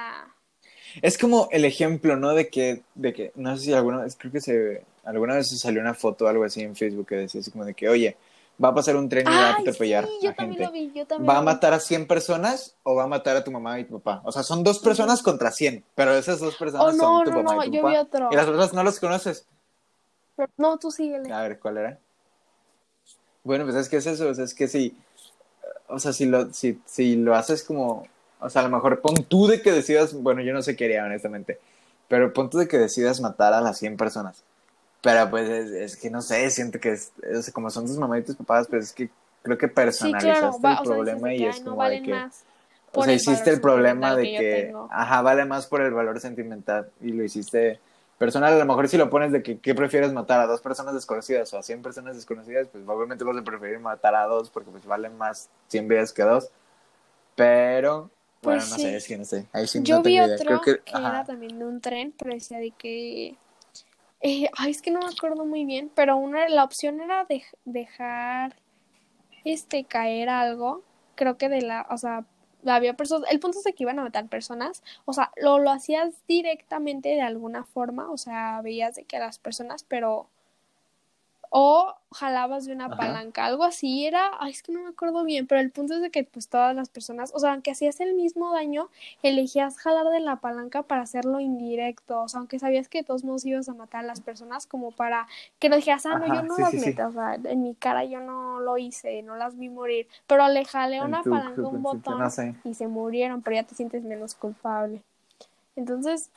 Es como el ejemplo, ¿no? De que, de que, no sé si alguna vez, creo que se, alguna vez salió una foto o algo así en Facebook que decía así como de que, oye, va a pasar un tren y va a ay, sí, atropellar yo a también gente. lo vi, yo también ¿Va a matar a 100 personas o va a matar a tu mamá y tu papá? O sea, son dos personas contra 100, pero esas dos personas Oh, no, son tu no, mamá no, y tu yo papá. vi otro. Y las otras no los conoces. Pero- No, tú síguele. A ver, ¿cuál era? Bueno, pues es que es eso, o sea, es que si, o sea, si lo, si, si lo haces como, o sea, a lo mejor pon tú de que decidas, bueno, yo no sé qué haría, honestamente, pero pon tú de que decidas matar a las 100 personas. Pero pues es, es que no sé, siento que es, sea, como son tus mamás y tus papás, pues es que creo que Sí, personalizaste claro, va, el sea, problema y que, es no como de que... más. O sea, el hiciste el problema de que, ajá, vale más por el valor sentimental y lo hiciste personal. A lo mejor si lo pones de que, ¿qué prefieres matar a dos personas desconocidas o a 100 personas desconocidas? Pues obviamente vas a preferir matar a dos porque pues valen más 100 vidas que dos. Pero, bueno, Pues no sí. sé, es que no sé. Ahí sí Yo no vi idea. otro Creo que, que, era también de un tren, pero decía de que... eh, ay, es que no me acuerdo muy bien, pero una la opción era de, dejar este caer algo, creo que de la, o sea, había personas, el punto es de que iban a matar personas, o sea, lo, lo hacías directamente de alguna forma, o sea, veías de que las personas, pero o jalabas de una Ajá. palanca, algo así era, ay, es que no me acuerdo bien, pero el punto es de que pues todas las personas, o sea, aunque hacías el mismo daño, elegías jalar de la palanca para hacerlo indirecto, o sea, aunque sabías que de todos modos ibas a matar a las personas como para que no dijeras, ah, no, Ajá, yo no sí, las sí, sí. meto, o sea, en mi cara yo no lo hice, no las vi morir, pero le jalé una palanca, un subconsciente, botón no sé. y se murieron, pero ya te sientes menos culpable. Entonces,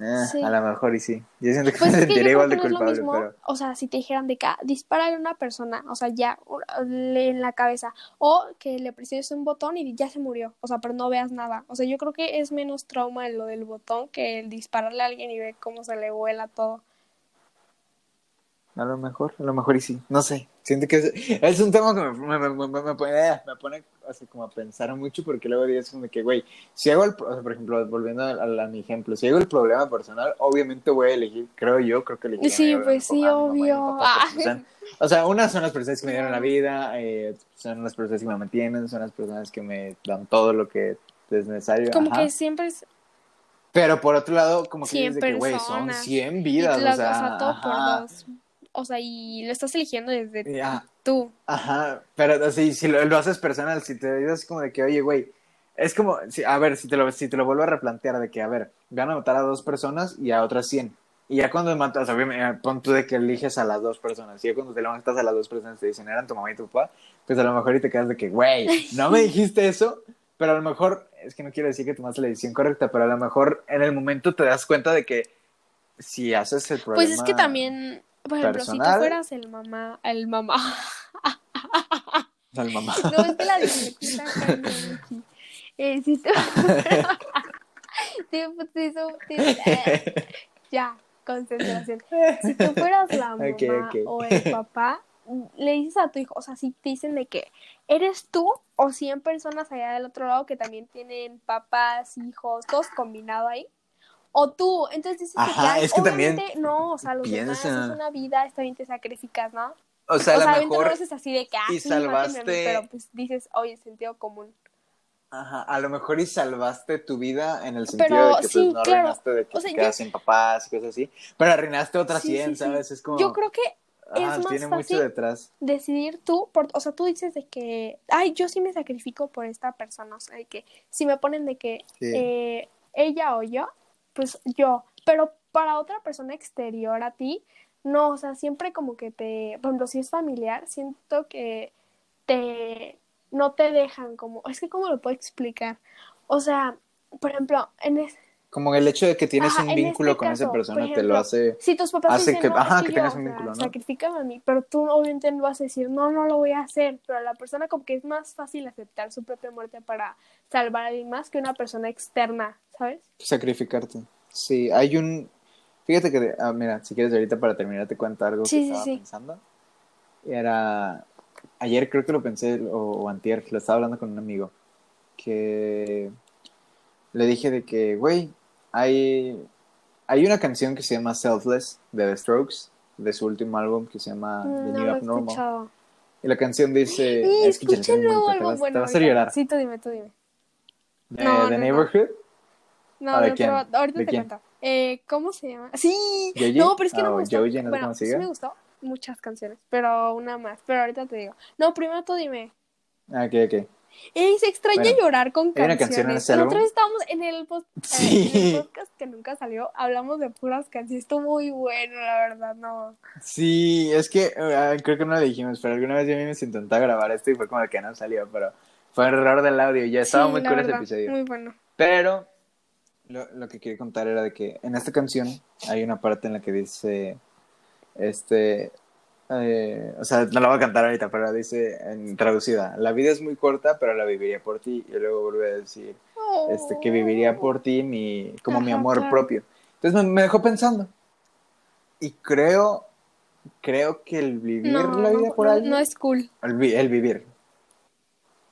Eh, Sí. A lo mejor y sí. Yo siento que Pues [LAUGHS] me creo igual de culpable, mismo, pero... o sea, si te dijeran de que ah, dispárale a una persona, o sea, ya en la cabeza, o que le presiones un botón y ya se murió, o sea, pero no veas nada. O sea, yo creo que es menos trauma lo del botón que el dispararle a alguien y ver cómo se le vuela todo. A lo mejor, a lo mejor y sí. No sé. Siento que es, es un tema que me, me, me, me- me pone, me pone así como a pensar mucho porque luego dices como que, güey, si hago el, o sea, por ejemplo, volviendo a, a- a mi ejemplo, si hago el problema personal, obviamente voy a elegir, creo yo, creo que elegiría Sí, pues sí, y obvio. papá, Ah. o, sea, unas son las personas que me dieron la vida, eh, son las personas que me mantienen, son las personas que me dan todo lo que es necesario. Como ajá. que siempre es Pero por otro lado, como que 100 dices que, güey, son personas. 100 y vidas, la- o sea, todo por dos. O sea, y lo estás eligiendo desde Ya, tú. Ajá, pero así, si lo, lo haces personal, si te dices como de que, oye, güey, es como, si, a ver, si te, lo, si te lo vuelvo a replantear, de que, a ver, van a matar a dos personas y a otras 100. Y ya cuando matas, obviamente, pon tú de que eliges a las dos personas. Y ya cuando te levantas a las dos personas te dicen, eran tu mamá y tu papá, pues a lo mejor y te quedas de que, güey, no me dijiste eso, pero a lo mejor, es que no quiero decir que tomaste la decisión correcta, pero a lo mejor en el momento te das cuenta de que si haces el problema... Pues es que también, por ejemplo, si tú fueras el mamá, el mamá. [LAUGHS] al mamá. No, es que la dislexia. Eh, si sí, [LAUGHS] so- sí, eh, ya, concentración. Si tú fueras la [LAUGHS] mamá o el papá, le dices a tu hijo, o sea, si te dicen de que eres tú o 100 personas allá del otro lado que también tienen papás, hijos, todos combinados ahí. O tú, entonces dices de que, Ajá, "Ay, es que también obviamente, no, o sea, los demás es una vida, está bien te sacrificas, ¿no? O sea, o a sea, lo mejor... así de que, ah, y sí, a mí, salvaste- pero pues dices, oye, sentido común. Ajá, a lo mejor y salvaste tu vida en el sentido Pero de que pues, sí, no claro. arruinaste de que O sea, te yo- quedas sin papás y cosas así, pero arruinaste otras Sí, 100, sí. ¿sabes? Es como... Yo creo que es más tiene fácil mucho detrás. decidir tú, por, o sea, tú dices de que, ay, yo sí me sacrifico por esta persona, o sea, de que si me ponen de que eh, ella o yo, pues yo, pero para otra persona exterior a ti, no, o sea, siempre como que te, por ejemplo, si es familiar, siento que te, no te dejan como, es que cómo lo puedo explicar, o sea, por ejemplo, en es, Como el hecho de que tienes Ajá, un vínculo este con esa persona te lo hace... si tus papás hace dicen, que- no, ajá, que tengas un o sea, vínculo, ¿no? sacrifícame a mí, pero tú obviamente no vas a decir, no, no lo voy a hacer, pero a la persona como que es más fácil aceptar su propia muerte para salvar a alguien más que una persona externa, ¿sabes? sacrificarte. Sí, hay un... Fíjate que, ah, mira, si quieres ahorita para terminar te cuento algo Sí, que sí, estaba sí. pensando. Era... Ayer creo que lo pensé, o, o antier, lo estaba hablando con un amigo, que le dije de que, güey, hay, hay una canción que se llama Selfless de The Strokes, de su último álbum que se llama The Mm, no New Abnormal. escuchado. Y la canción dice... [GASPS] Bonita, te vas- bueno. te va a llorar. Sí, tú dime, tú dime. De No, The. Neighborhood. No, ¿Ah, de quién? ahorita ¿De te quién? cuento. Eh, ¿cómo se llama? Sí, ¿Yoyi? no, pero es que no Ah, me gustó. Yoyi, no bueno, sí me gustó muchas canciones, pero una más. Pero ahorita te digo. No, primero tú dime. Ah, ok, ok. Ey, se extraña Bueno, llorar con canciones. canción en ese La otra vez estábamos en el, post- eh, Sí. en el podcast que nunca salió, hablamos de puras canciones. Estuvo muy bueno, la verdad, no. Sí, es que eh, creo que no lo dijimos, pero alguna vez yo mismo se intentó grabar esto y fue como que no salió, pero fue error del audio ya estaba Sí, muy cool ese episodio. Muy bueno. Pero lo, lo que quería contar era de que en esta canción hay una parte en la que dice, este, eh, o sea, no la voy a cantar ahorita, pero dice en traducida, la vida es muy corta, pero la viviría por ti. Y luego vuelve a decir, este, que viviría por ti mi, como mi amor claro. propio. Entonces me, me dejó pensando. Y creo, creo que el vivir No, la vida por no, alguien, no es cool. el, el vivir.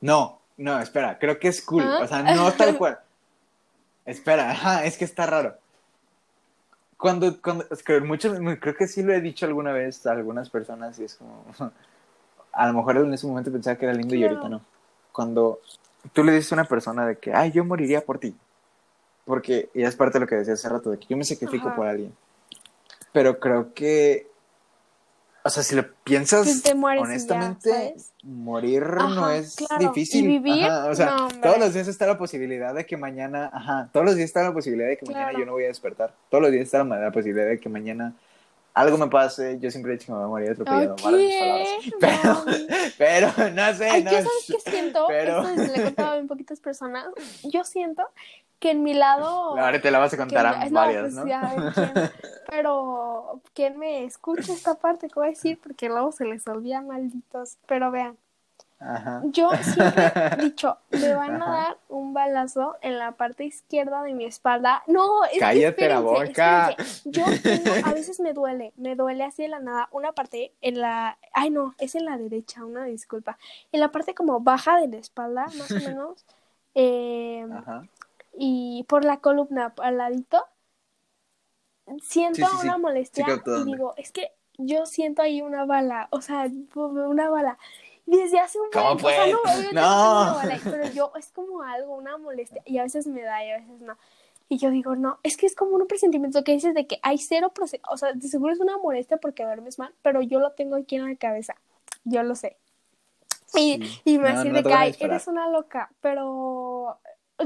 No, no, espera, creo que es cool. ¿Ah? O sea, no tal [LAUGHS] cual. Espera, [LAUGHS] ajá, es que está raro. Cuando, cuando, es que muchos, creo que sí lo he dicho alguna vez a algunas personas y es como, [LAUGHS] a lo mejor en ese momento pensaba que era lindo y Claro. ahorita no. Cuando tú le dices a una persona de que, ay, yo moriría por ti. Porque, y es parte de lo que decía hace rato, de que yo me sacrifico Ajá. por alguien. Pero creo que o sea, si lo piensas Pues te mueres y ya, honestamente, ¿sabes? morir Ajá, no es claro. difícil. ¿Y vivir? Ajá, o sea, No, todos los días está la posibilidad de que mañana, ajá, todos los días está la posibilidad de que mañana yo no voy a despertar. Todos los días está la, la posibilidad de que mañana algo me pase. Yo siempre he dicho que me voy a morir atropellado. Mami. Pero, pero, no sé, Ay, no. ¿yo sabes qué siento? pero- Esto le he contado a bien poquitas personas. Yo siento que en mi lado... [LAUGHS] Ahora te la vas a contar a varias, pues ¿no? ya, [LAUGHS] ¿quién? Pero, ¿quién me escucha esta parte a decir? Porque luego se les olvida, malditos. Pero vean, Ajá. yo siempre he [LAUGHS] dicho, me van a dar un balazo en la parte izquierda de mi espalda. No, es que Cállate la boca. espérense. Yo tengo, a veces me duele, me duele así de la nada, una parte en la, ay no, es en la derecha, una disculpa. En la parte como baja de la espalda, más o menos, eh, Ajá. Y por la columna al ladito, siento Sí, sí, una molestia Sí, capto y digo, es que yo siento ahí una bala, o sea, una bala. Desde hace un ¿Cómo buen- o sea, no, obviamente [LAUGHS] No. una bala, pero yo es como algo, una molestia, y a veces me da y a veces no. Y yo digo, no, es que es como un presentimiento que dices de que hay cero, o sea, de seguro es una molestia porque duermes mal, pero yo lo tengo aquí en la cabeza, yo lo sé. Y, Sí. y me No, no de que, ay, eres una loca, pero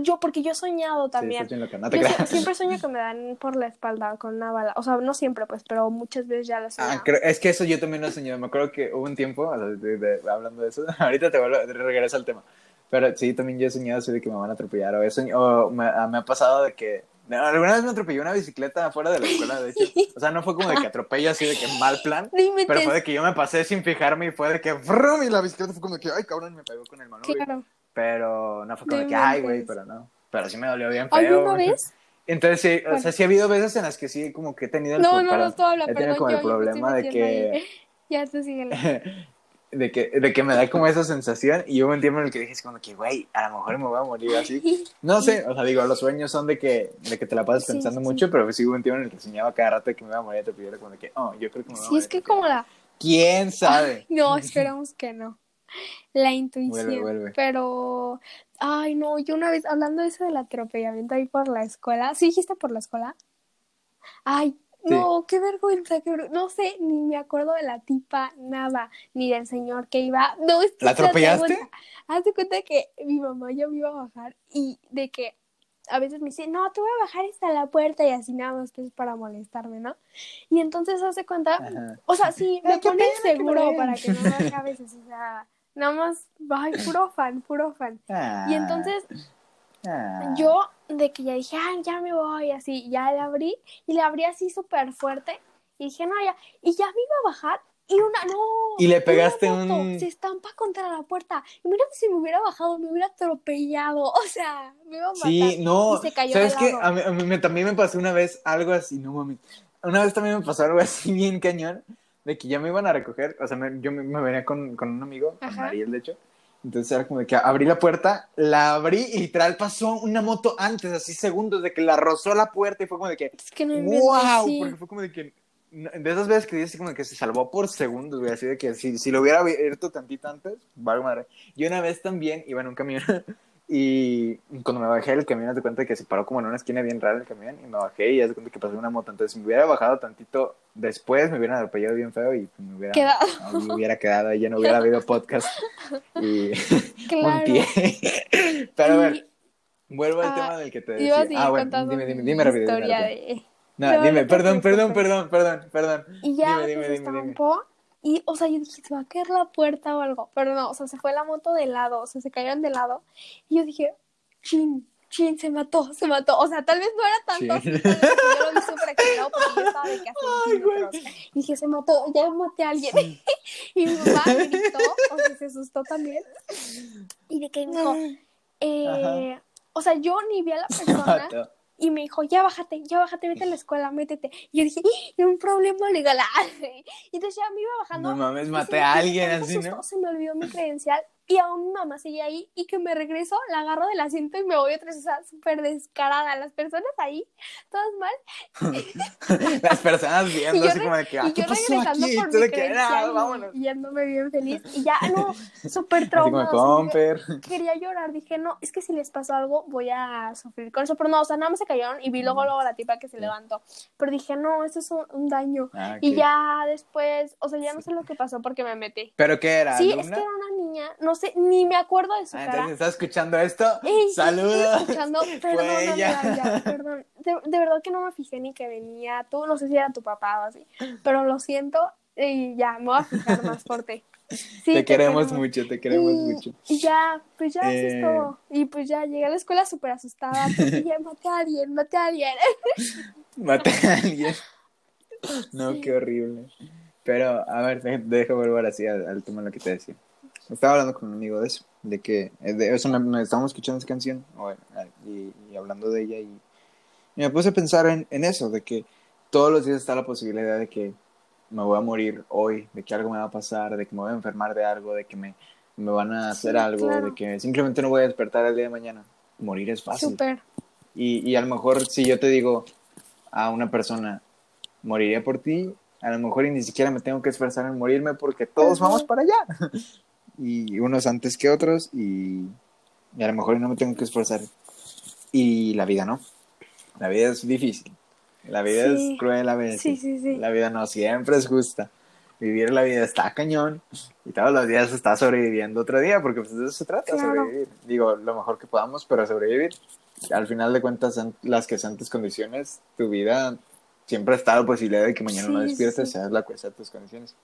yo, porque yo he soñado Sí, también. bien loca, no te Yo creas. siempre sueño que [LAUGHS] me dan por la espalda con una bala. O sea, no siempre, pues, pero muchas veces ya lo he soñado. Ah, creo- es que eso yo también lo he soñado. Me acuerdo que hubo un tiempo, sea, de- de- hablando de eso, [LAUGHS] ahorita te vuelvo, regreso al tema. Pero sí, también yo he soñado así de que me van a atropellar. O, he soñado, o me, ah, me ha pasado de que. alguna vez me atropelló una bicicleta afuera de la escuela, de hecho. [LAUGHS] O sea, no fue como de que atropello así de que mal plan. Dime, Pero fue de que yo me pasé sin fijarme y fue de que ¡vrum! y la bicicleta fue como de que ¡ay, cabrón! Me pegó con el manubrio. Claro. Pero no fue como No de que ¡ay, güey! Pero no. Pero sí me dolió bien ¿Hay feo. una güey. vez? Entonces sí, o sea, sí ha habido veces en las que sí como que he tenido el No, pro- no, para- no, tú habla, he tenido perdón. como el yo- problema de que. [LAUGHS] Ya te síguele. [LAUGHS] de que, de que me da como esa sensación y hubo un tiempo en el que dije, es como que, güey, a lo mejor me voy a morir así. [LAUGHS] No sé, o sea, digo, los sueños son de que, de que te la pasas Sí, pensando sí, mucho, pero sí hubo un tiempo en el que soñaba cada rato que me iba a morir atropellado, como de que, oh, yo creo que me voy a Sí, morir es que como la... ¿Quién sabe? No, esperamos que no. La intuición. Vuelve, vuelve. Pero, ay, no, yo una vez, hablando de eso del atropellamiento ahí por la escuela, ¿sí dijiste por la escuela? Ay, Sí. no, qué vergüenza, qué ver- no sé, ni me acuerdo de la tipa, nada, ni del señor que iba, no, es que ¿La atropellaste? Hazte cuenta que mi mamá ya me iba a bajar y de que a veces me dice, no, te voy a bajar hasta la puerta y así nada más pues para molestarme, ¿no? Y entonces hace cuenta, Ajá. o sea, sí, [LAUGHS] me pone que seguro para que no me [LAUGHS] baje a veces, o sea, nada más, ay, puro [LAUGHS] fan, puro fan. Ah, Y entonces ah. yo, de que ya dije, ay, ya me voy, así, ya le abrí, y le abrí así súper fuerte, y dije, no, ya, y ya me iba a bajar, y una, no, Y le una pegaste moto un- Se estampa contra la puerta, y mira si me hubiera bajado, me hubiera atropellado, [LAUGHS] o sea, me iba a matar. Sí, no. Y se cayó ¿Sabes qué? A mí, a mí me- también me pasó una vez algo así, no mames. Una vez también me pasó algo así bien cañón, de que ya me iban a recoger, o sea, me- yo me, me venía con, con un amigo, con Ajá. Mariel, de hecho. Entonces era como de que abrí la puerta, la abrí y literal pasó una moto antes, así segundos, de que la rozó la puerta y fue como de que, Es que no wow, sí. porque fue como de que, de esas veces que dices como de que se salvó por segundos, güey, así de que si, si lo hubiera abierto tantito antes, vale madre. Yo una vez también iba en un camión [LAUGHS] y cuando me bajé del camión, te cuenta que se paró como en una esquina bien rara el camión y me bajé y ya se cuenta que pasó una moto. Entonces, si me hubiera bajado tantito después, me hubieran atropellado bien feo y me hubiera, Quedado. no, me hubiera quedado y ya no hubiera habido podcast. Y [LAUGHS] [LAUGHS] Claro. montié. Pero a ver, vuelvo al Ah, tema del que te Iba decía. Ah, bueno, dime, dime, dime rápido. dime historia rápido. de... No, [LAUGHS] dime, perdón, perdón, perdón, perdón, perdón. Y ya Dime, dime, dime, dime. Y, o sea, yo dije, se va a caer la puerta o algo. Pero no, o sea, se fue la moto de lado, o sea, se cayeron de lado. Y yo dije, chin, chin, se mató, se mató. O sea, tal vez no era tanto así, Chin. tal vez que yo lo vi súper exagerado porque yo estaba de que a centímetros. Y dije, se mató, ya maté a alguien. [LAUGHS] y mi mamá gritó, o sea, se asustó también. Y de que dijo, eh, o sea, yo ni vi a la persona. Y me dijo, ya bájate, ya bájate, vete a la escuela, métete. Y yo dije, ¡Ah! un problema legal. [LAUGHS] Y entonces ya me iba bajando. No mames, y maté a alguien así, ¿no? Se me olvidó mi credencial. Y aún mi mamá seguía ahí y que me regreso, la agarro del asiento y me voy otra vez, o sea, súper descarada. Las personas ahí, todas mal. [LAUGHS] Las personas Y viendo así como de que, ah, y ¿qué yo regresando aquí? por mi "Ah, credencial y yéndome bien feliz. Y ya, no, [LAUGHS] súper traumada. o sea, quería llorar, dije, no, es que si les pasó algo voy a sufrir con eso, pero no, o sea, nada más se cayeron y vi luego, luego la tipa que se levantó, pero dije, no, eso es un, un daño. Ah, Y ok. ya después, o sea, ya no sé lo que pasó porque me metí. ¿Pero qué era? Sí, es que era una niña, no sé, ni me acuerdo de su Ah, cara. entonces, ¿estás escuchando esto? Ey, Saludos. escuchando, [LAUGHS] ya, [LAUGHS] perdón. De, de verdad que no me fijé ni que venía tú, no sé si era tu papá o así, pero lo siento y ya, me voy a fijar más fuerte. [LAUGHS] Sí, te, queremos mucho, te queremos y, mucho. y ya, pues ya, eso Eh. es todo. Y pues ya llegué a la escuela súper asustada. Porque ya maté a alguien, maté a alguien. Maté a alguien. No, Sí. qué horrible. Pero, a ver, deja volver así al, al tema de lo que te decía. Estaba hablando con un amigo de eso, de que eh, de eso me- estábamos escuchando esa canción eh, y, y hablando de ella y, y me puse a pensar en, en eso, de que todos los días está la posibilidad de que me voy a morir hoy, de que algo me va a pasar, de que me voy a enfermar de algo, de que me, me van a hacer Sí, algo, claro. de que simplemente no voy a despertar el día de mañana. Morir es fácil. Y, y a lo mejor si yo te digo a una persona, moriría por ti, a lo mejor y ni siquiera me tengo que esforzar en morirme porque todos vamos para allá. [LAUGHS] y unos antes que otros y, y a lo mejor no me tengo que esforzar. Y la vida no. La vida es difícil. La vida Sí. es cruel a veces. Sí, sí. La vida no siempre es justa. Vivir la vida está cañón y todos los días está sobreviviendo otro día porque pues de eso se trata, Claro. sobrevivir. Digo, lo mejor que podamos, pero sobrevivir. Al final de cuentas, en las que sean tus condiciones, tu vida siempre está la posibilidad de que mañana no despiertes, seas la que sea tus condiciones.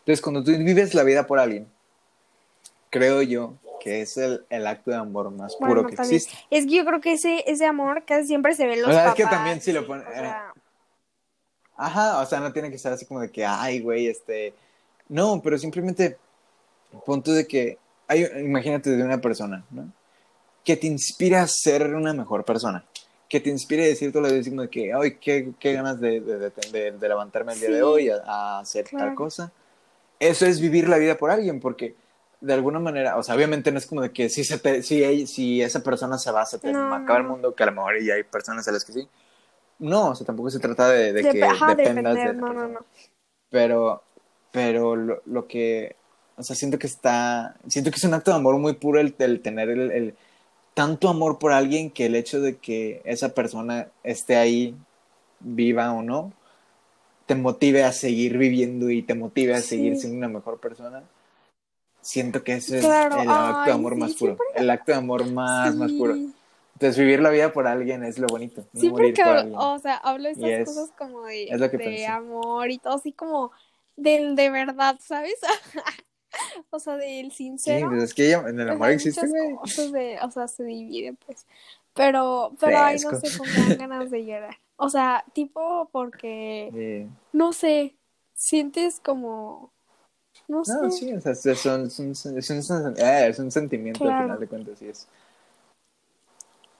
Entonces, cuando tú vives la vida por alguien, creo yo que es el, el acto de amor más puro Bueno, que también. existe. Es que yo creo que ese, ese amor casi siempre se ve en los O sea, es papás. que también si lo sí, pone- o sea, Ajá, o sea, no tiene que ser así como de que, ay, güey, este... No, pero simplemente, punto de que, hay, imagínate de una persona, ¿no? Que te inspira a ser una mejor persona. Que te inspire a decir todo lo como de que, ay, qué, qué ganas de, de, de- de- levantarme el día Sí. de hoy a, a hacer tal Claro. cosa. Eso es vivir la vida por alguien, porque de alguna manera, o sea, obviamente no es como de que si, se te- si, esa persona se va, se te No, acaba el mundo, que a lo mejor ya hay personas a las que sí. No, o sea, tampoco se trata de, de de- que ajá, dependas depender, de no, no, persona. no. Pero, pero lo, lo que, o sea, siento que está, siento que es un acto de amor muy puro el, el tener el, el- tanto amor por alguien que el hecho de que esa persona esté ahí, viva o no, te motive a seguir viviendo y te motive a Sí. seguir siendo una mejor persona. Siento que ese Claro, es el acto de amor sí, más puro, el acto de amor más, más Sí. puro. Entonces, vivir la vida por alguien es lo bonito, no Sí, morir porque, por alguien. o sea, hablo de esas es- cosas como de, es lo que de amor y todo así como del de verdad, ¿sabes? [LAUGHS] o sea, del Sí, sincero. pues es que en el Pues amor existe, güey. de, o sea, se divide, pues. Pero, pero, ay, no sé, dan ganas de llorar. O sea, tipo porque, [LAUGHS] Sí. no sé, sientes como, no sé. No, sí, o sea, es, un, es un- eh, es un sentimiento al Claro. final de cuentas, sí es.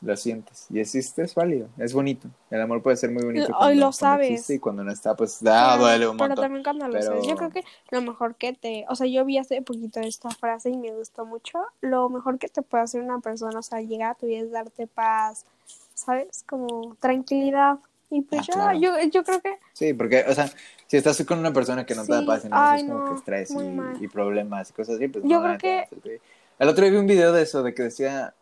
Lo sientes. Y existe, es válido, es bonito. El amor puede ser muy bonito. Lo- cuando, lo sabes. y cuando no está, pues da, Claro, duele un pero montón. también cuando lo Pero- sabes, yo creo que lo mejor que te, o sea, yo vi hace poquito esta frase y me gustó mucho, lo mejor que te puede hacer una persona, o sea, llegar a tu vida es darte paz, ¿sabes? Como tranquilidad. Y pues Ah, ya, claro. yo, yo creo que Sí, porque, o sea, si estás con una persona que no te da paz ay, es como no, que estrés y, y problemas y cosas así, pues Yo no, creo no sé, El otro día vi un video de eso, de que decía,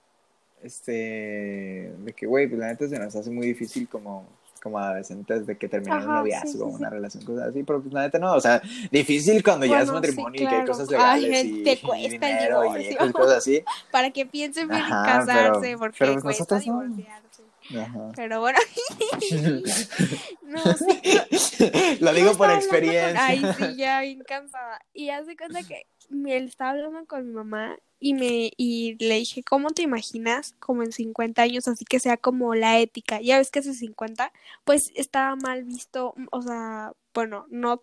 este, de que, güey, pues la neta se nos hace muy difícil como, como adolescentes de que terminar un noviazgo, sí, sí, una sí. relación, cosas así, pero pues la neta no, o sea, difícil cuando ya es matrimonio y que hay cosas Ay, legales y, te [LAUGHS] cuesta el dinero y divorcio. y [LAUGHS] cosas así. para que piensen bien en Ajá, casarse, pero- porque pero pues cuesta nosotros no. Ajá. Pero bueno, [LAUGHS] no, sí, Lo digo por experiencia. Ay, sí, ya bien cansada. Y hace cuenta que me estaba hablando con mi mamá y me y le dije, ¿cómo te imaginas como en 50 años así que sea como la ética? Ya ves que hace 50, pues estaba mal visto, o sea, bueno, no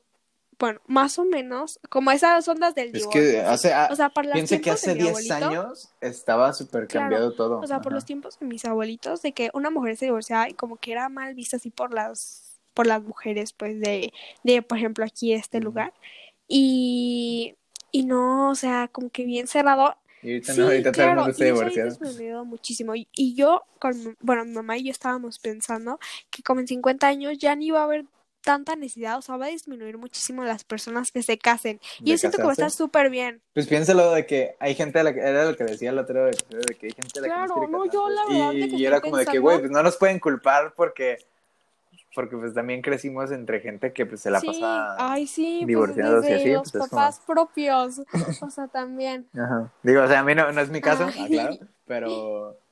bueno, más o menos como esas ondas del Es divorcio. que hace, o sea, para los piensa que hace mi 10 abuelito, años estaba súper Claro, cambiado todo. o sea, por los tiempos de mis abuelitos, de que una mujer se divorciaba y como que era mal vista así por las, por las mujeres, pues, de, de, por ejemplo, aquí este lugar. Y, y no, o sea, como que bien cerrado. Y ahorita Sí, no, ahorita todo el claro, mundo está y eso ha divorciado. muchísimo. Y, y yo, con, bueno, mi mamá y yo estábamos pensando que como en 50 años ya ni va a haber tanta necesidad, o sea, va a disminuir muchísimo las personas que se casen. Y ¿De yo siento que va a estar casarse? súper bien. Pues piénsalo de que hay gente a la que, era lo que decía el otro de que hay gente a la que Claro, no quiere no, casarse. yo la verdad y, que y era como de que, pensando- güey, pues no nos pueden culpar porque, porque pues también crecimos entre gente que pues se la sí, pasa... ay, sí, pues divorciados y desde así, los pues, es como- papás propios, o sea, también. [LAUGHS] Ajá. Digo, o sea, a mí no, no es mi caso, ah, claro, pero... [LAUGHS]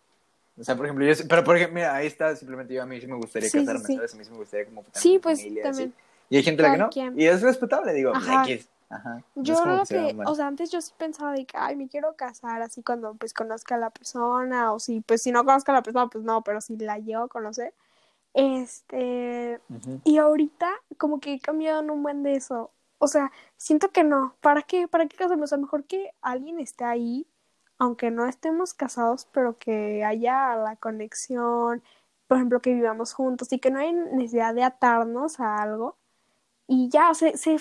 O sea, por ejemplo, yo, pero por ejemplo, mira, ahí está, simplemente yo a mí sí me gustaría Sí, casarme, sí. ¿sabes? A mí sí me gustaría como Sí, pues familia, así. también. Y hay gente a la que no, quien. y es respetable, digo, Ajá. X. Ajá. No Yo lo que o sea, antes yo sí pensaba de que, ay, me quiero casar así cuando pues conozca a la persona, o si, pues si no conozco a la persona, pues no, pero si la llego a conocer. Este, y ahorita como que he cambiado en un buen de eso. O sea, siento que no. ¿Para qué? ¿Para qué casarme? O sea, mejor que alguien esté ahí, aunque no estemos casados, pero que haya la conexión, por ejemplo, que vivamos juntos y que no hay necesidad de atarnos a algo. Y ya, se, se,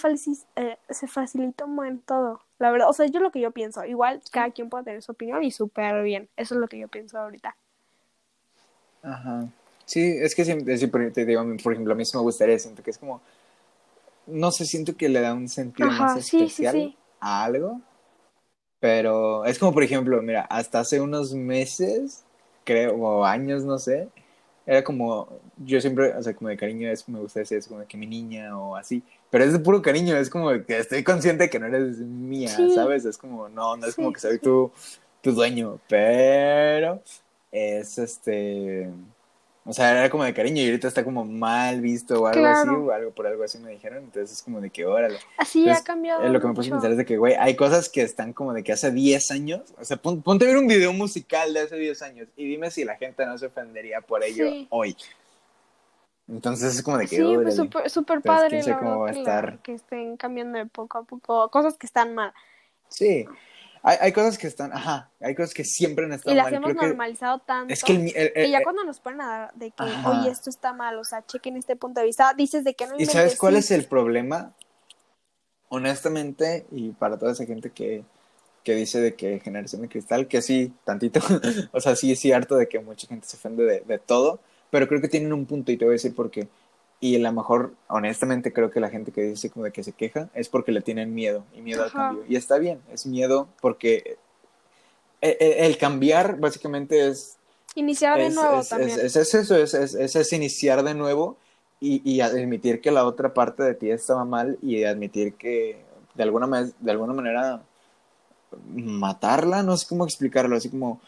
eh, se facilita un buen todo. La verdad, o sea, yo lo que yo pienso. Igual cada quien puede tener su opinión y súper bien. Eso es lo que yo pienso ahorita. Ajá. Sí, es que siempre, sí, te digo, por ejemplo, a mí sí me gustaría, siento que es como, no sé, siento que le da un sentido Ajá, más sí, sí, especial sí. a algo, pero es como, por ejemplo, mira, hasta hace unos meses, creo, o años, no sé, era como, yo siempre, o sea, como de cariño, es, me gusta decir, es como que mi niña o así, pero es de puro cariño, es como que estoy consciente que no eres mía, Sí. ¿sabes? Es como, no, no es como que soy tu, tu dueño, pero es este, o sea, era como de cariño y ahorita está como mal visto o algo así, o algo por algo así me dijeron, entonces es como de que órale. Así Entonces, ha cambiado eh, lo que me puse a pensar es de que, güey, hay cosas que están como de que hace 10 años, o sea, pon- ponte a ver un video musical de hace 10 años y dime si la gente no se ofendería por ello Sí. hoy. Entonces es como de que, Sí, pues órale. súper súper Entonces, padre, quién sabe la cómo va a verdad, que, la- estar. que estén cambiando de poco a poco, cosas que están mal. Sí, hay, hay cosas que están, ajá, hay cosas que siempre han estado Y las mal. hemos Creo que normalizado tanto. es que el, mi- el- que ya el- cuando nos ponen a dar de que, Ajá. oye, esto está mal, o sea, chequen este punto de vista, dices de que no ¿Y sabes cuál sí. es el problema? Honestamente, y para toda esa gente que, que dice de que generación de cristal, que sí, tantito, [LAUGHS] o sea, sí es cierto de que mucha gente se ofende de, de todo, pero creo que tienen un punto y te voy a decir por qué. Y a lo mejor, honestamente, creo que la gente que dice como de que se queja es porque le tienen miedo y miedo al cambio. Y está bien, es miedo porque el, el- el cambiar básicamente es Iniciar de es, nuevo es- también. es- es eso, es, iniciar de nuevo y, y admitir que la otra parte de ti estaba mal y admitir que de alguna, de alguna manera matarla, no sé cómo explicarlo, así como,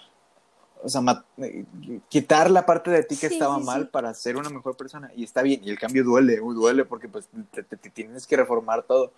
o sea, eh, quitar la parte de ti que Sí, estaba sí, mal sí. para ser una mejor persona y está bien, y el cambio duele, uh, duele porque pues te, te- te tienes que reformar todo,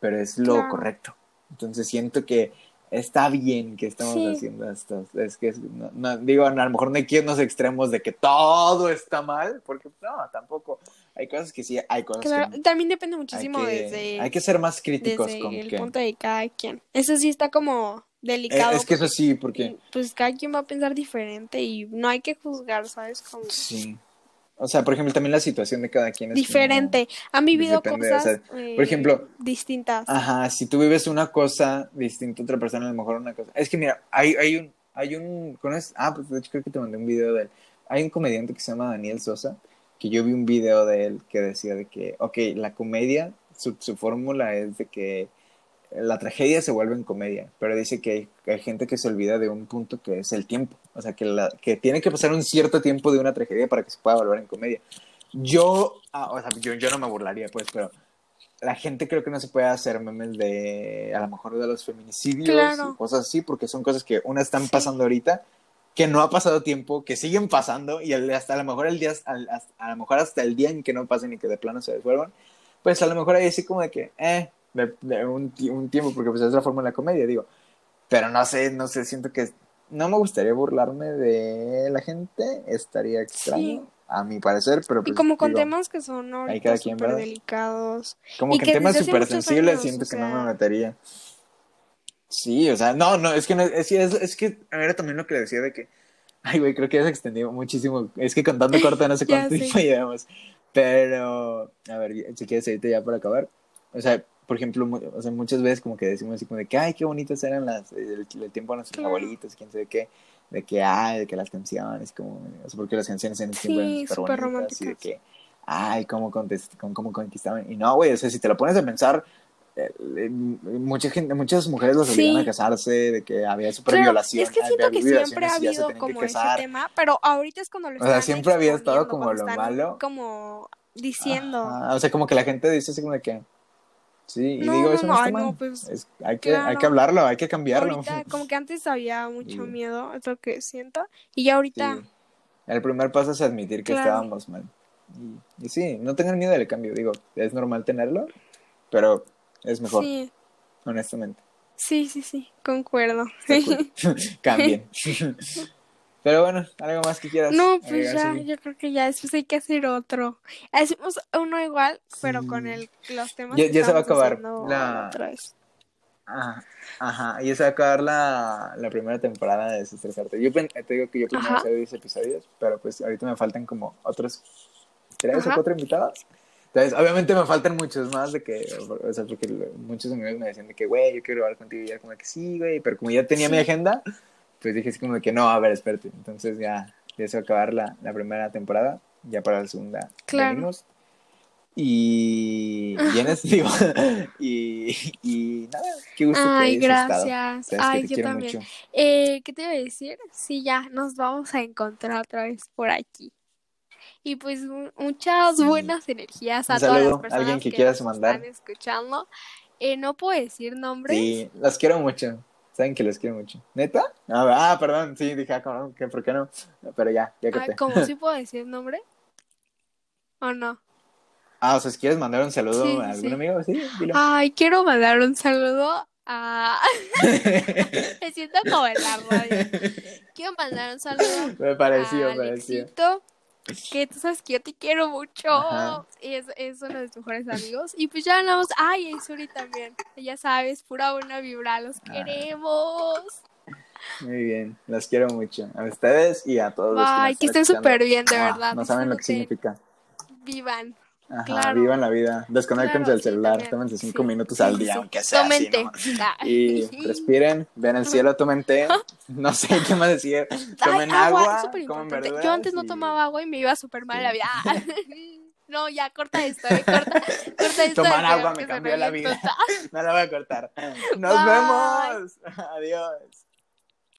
pero es lo Claro. correcto. Entonces siento que está bien que estamos haciendo esto. Es que, es- no, no- digo, a lo mejor no hay que irnos a extremos de que todo está mal, porque no, tampoco. Hay cosas que sí, hay cosas Claro, que también depende hay muchísimo que, desde, hay que ser más críticos desde con el punto de cada quien. Eso sí está como delicado. es que eso porque, sí, porque... Pues cada quien va a pensar diferente y no hay que juzgar, ¿sabes? Como Sí. O sea, por ejemplo, también la situación de cada quien es como- diferente. Han vivido depende, o cosas sea, eh, por ejemplo, distintas. Ajá, si tú vives una cosa distinta a otra persona, a lo mejor una cosa. Es que mira, hay, hay un, hay un, ¿conoces? Ah, pues de hecho creo que te mandé un video de él. Hay un comediante que se llama Daniel Sosa, que yo vi un video de él que decía de que, ok, la comedia, su, su fórmula es de que la tragedia se vuelve en comedia, pero dice que hay, que hay gente que se olvida de un punto que es el tiempo. O sea, que, la, que tiene que pasar un cierto tiempo de una tragedia para que se pueda volver en comedia. Yo, ah, o sea, yo, yo no me burlaría, pues, pero la gente creo que no se puede hacer memes de, a lo mejor, de los feminicidios Claro. y cosas así, porque son cosas que una están Sí. pasando ahorita, que no ha pasado tiempo, que siguen pasando y hasta a lo mejor el día, al- hasta- a lo mejor hasta el día en que no pasen y que de plano se devuelvan, pues a lo mejor ahí sí como de que, eh, de, de un, un tiempo, porque pues es la forma de la comedia, digo, pero no sé, no sé, siento que no me gustaría burlarme de la gente, estaría extraño, Sí. a mi parecer, pero pues y como con digo, temas que son ahorita súper delicados. como y que que temas súper sensibles siento o que no sea- me metería. Sí, o sea, no, no, es que no, es, es, es que era también lo que le decía de que, ay, güey, creo que ya se extendió muchísimo. Es que contando [LAUGHS] corto no sé cuánto tiempo [LAUGHS] llevamos. Pero, a ver, si quieres ahorita ya para acabar. O sea, por ejemplo, o sea, muchas veces como que decimos así como de que, ay, qué bonitas eran las, el, el tiempo de nuestros Claro. abuelitos, quién sabe qué, de que, ay, de que las canciones, como, o sea, porque las canciones ese tiempo Sí, eran súper bonitas y de románticas. que, ay, cómo, contest, cómo, conquistaban. Y no, güey, o sea, si te lo pones a pensar, eh, eh, mucha gente, muchas mujeres los obligaban Sí. a casarse, de que había super Claro, violación. es que había siento que siempre ha habido como ese tema, pero ahorita es cuando lo O sea, siempre había estado como lo malo. como diciendo. Ajá, o sea, como que la gente dice así como de que, sí, y No, digo, no, eso no, no, está ay, mal. no, pues, Es- hay, que, hay que hablarlo, hay que cambiarlo. Ahorita, como que antes había mucho Y- miedo, es lo que siento, y ya ahorita, Sí. El primer paso es admitir que Claro. estábamos mal. Y, y sí, no tengan miedo del cambio. Digo, es normal tenerlo, pero es mejor, sí, honestamente. sí, sí, sí, concuerdo. Cool. [LAUGHS] Cambien. [LAUGHS] pero bueno, algo más que quieras. No, pues agregar, ya, Silvi? yo creo que ya después hay que hacer otro. Hacemos uno igual, pero Sí. con el, los temas Ya- que ya se va a acabar la- otra vez. Ajá, ajá. Y se va a acabar la, la primera temporada de Desestresarte. Yo pen- te digo que yo primero Ajá. hacer 10 episodios, pero pues ahorita me faltan como otros tres o cuatro invitados. Entonces, obviamente me faltan muchos más de que, o sea, porque muchos amigos me decían de que, güey, yo quiero hablar contigo y ya como que sí, güey, pero como ya tenía mi Sí. agenda, pues dije así como de que no, a ver, espérate. Entonces ya, ya se va a acabar la, la primera temporada, ya para la segunda Claro. venimos. Y vienes, digo, [LAUGHS] y, y nada, qué gusto que Ay, estado. gracias. Sabes que Ay, te yo también. mucho. Eh, ¿qué te iba a decir? Sí, ya, nos vamos a encontrar otra vez por aquí. Y pues mu- muchas Sí. buenas energías a todas las personas alguien que que quieras nos mandar. están escuchando. Eh, no puedo decir nombres. Sí, los quiero mucho. Saben que los quiero mucho. ¿Neta? Ah, ah, perdón, sí, dije, ah, cabrón, ¿qué, ¿por qué no? Pero ya, ya Ah, corté. ¿Cómo sí [LAUGHS] puedo decir nombre? ¿O no? Ah, o sea, si quieres mandar un saludo sí, a algún sí. amigo, sí, dilo. Ay, quiero mandar un saludo a... [LAUGHS] Me siento como en la radio. Quiero mandar un saludo me pareció, a me pareció. Alexito, que tú sabes que yo te quiero mucho. Ajá. Y es, es uno de mis mejores amigos. Y pues ya hablamos. Ay, y Suri también. Ya sabes, pura buena vibra. Los Ah. queremos. Muy bien, los quiero mucho. A ustedes y a todos los que Ay, que están estén súper bien, de Ah, verdad. No saben lo que significa. Vivan. Ajá, Claro. vivan la vida. Desconéctense Claro, del celular. Tómense cinco Sí. minutos al día, sí. aunque sea así. [LAUGHS] Y respiren, vean el cielo, tomen té. [LAUGHS] No sé qué más decir. Tomen Ay, agua, verduras. Yo antes no y- tomaba agua y me iba súper mal la vida. [LAUGHS] No, ya, corta esto, eh, corta, corta esto. Tomar agua me cambió la vida. No la voy a cortar. Nos Bye. vemos. Adiós.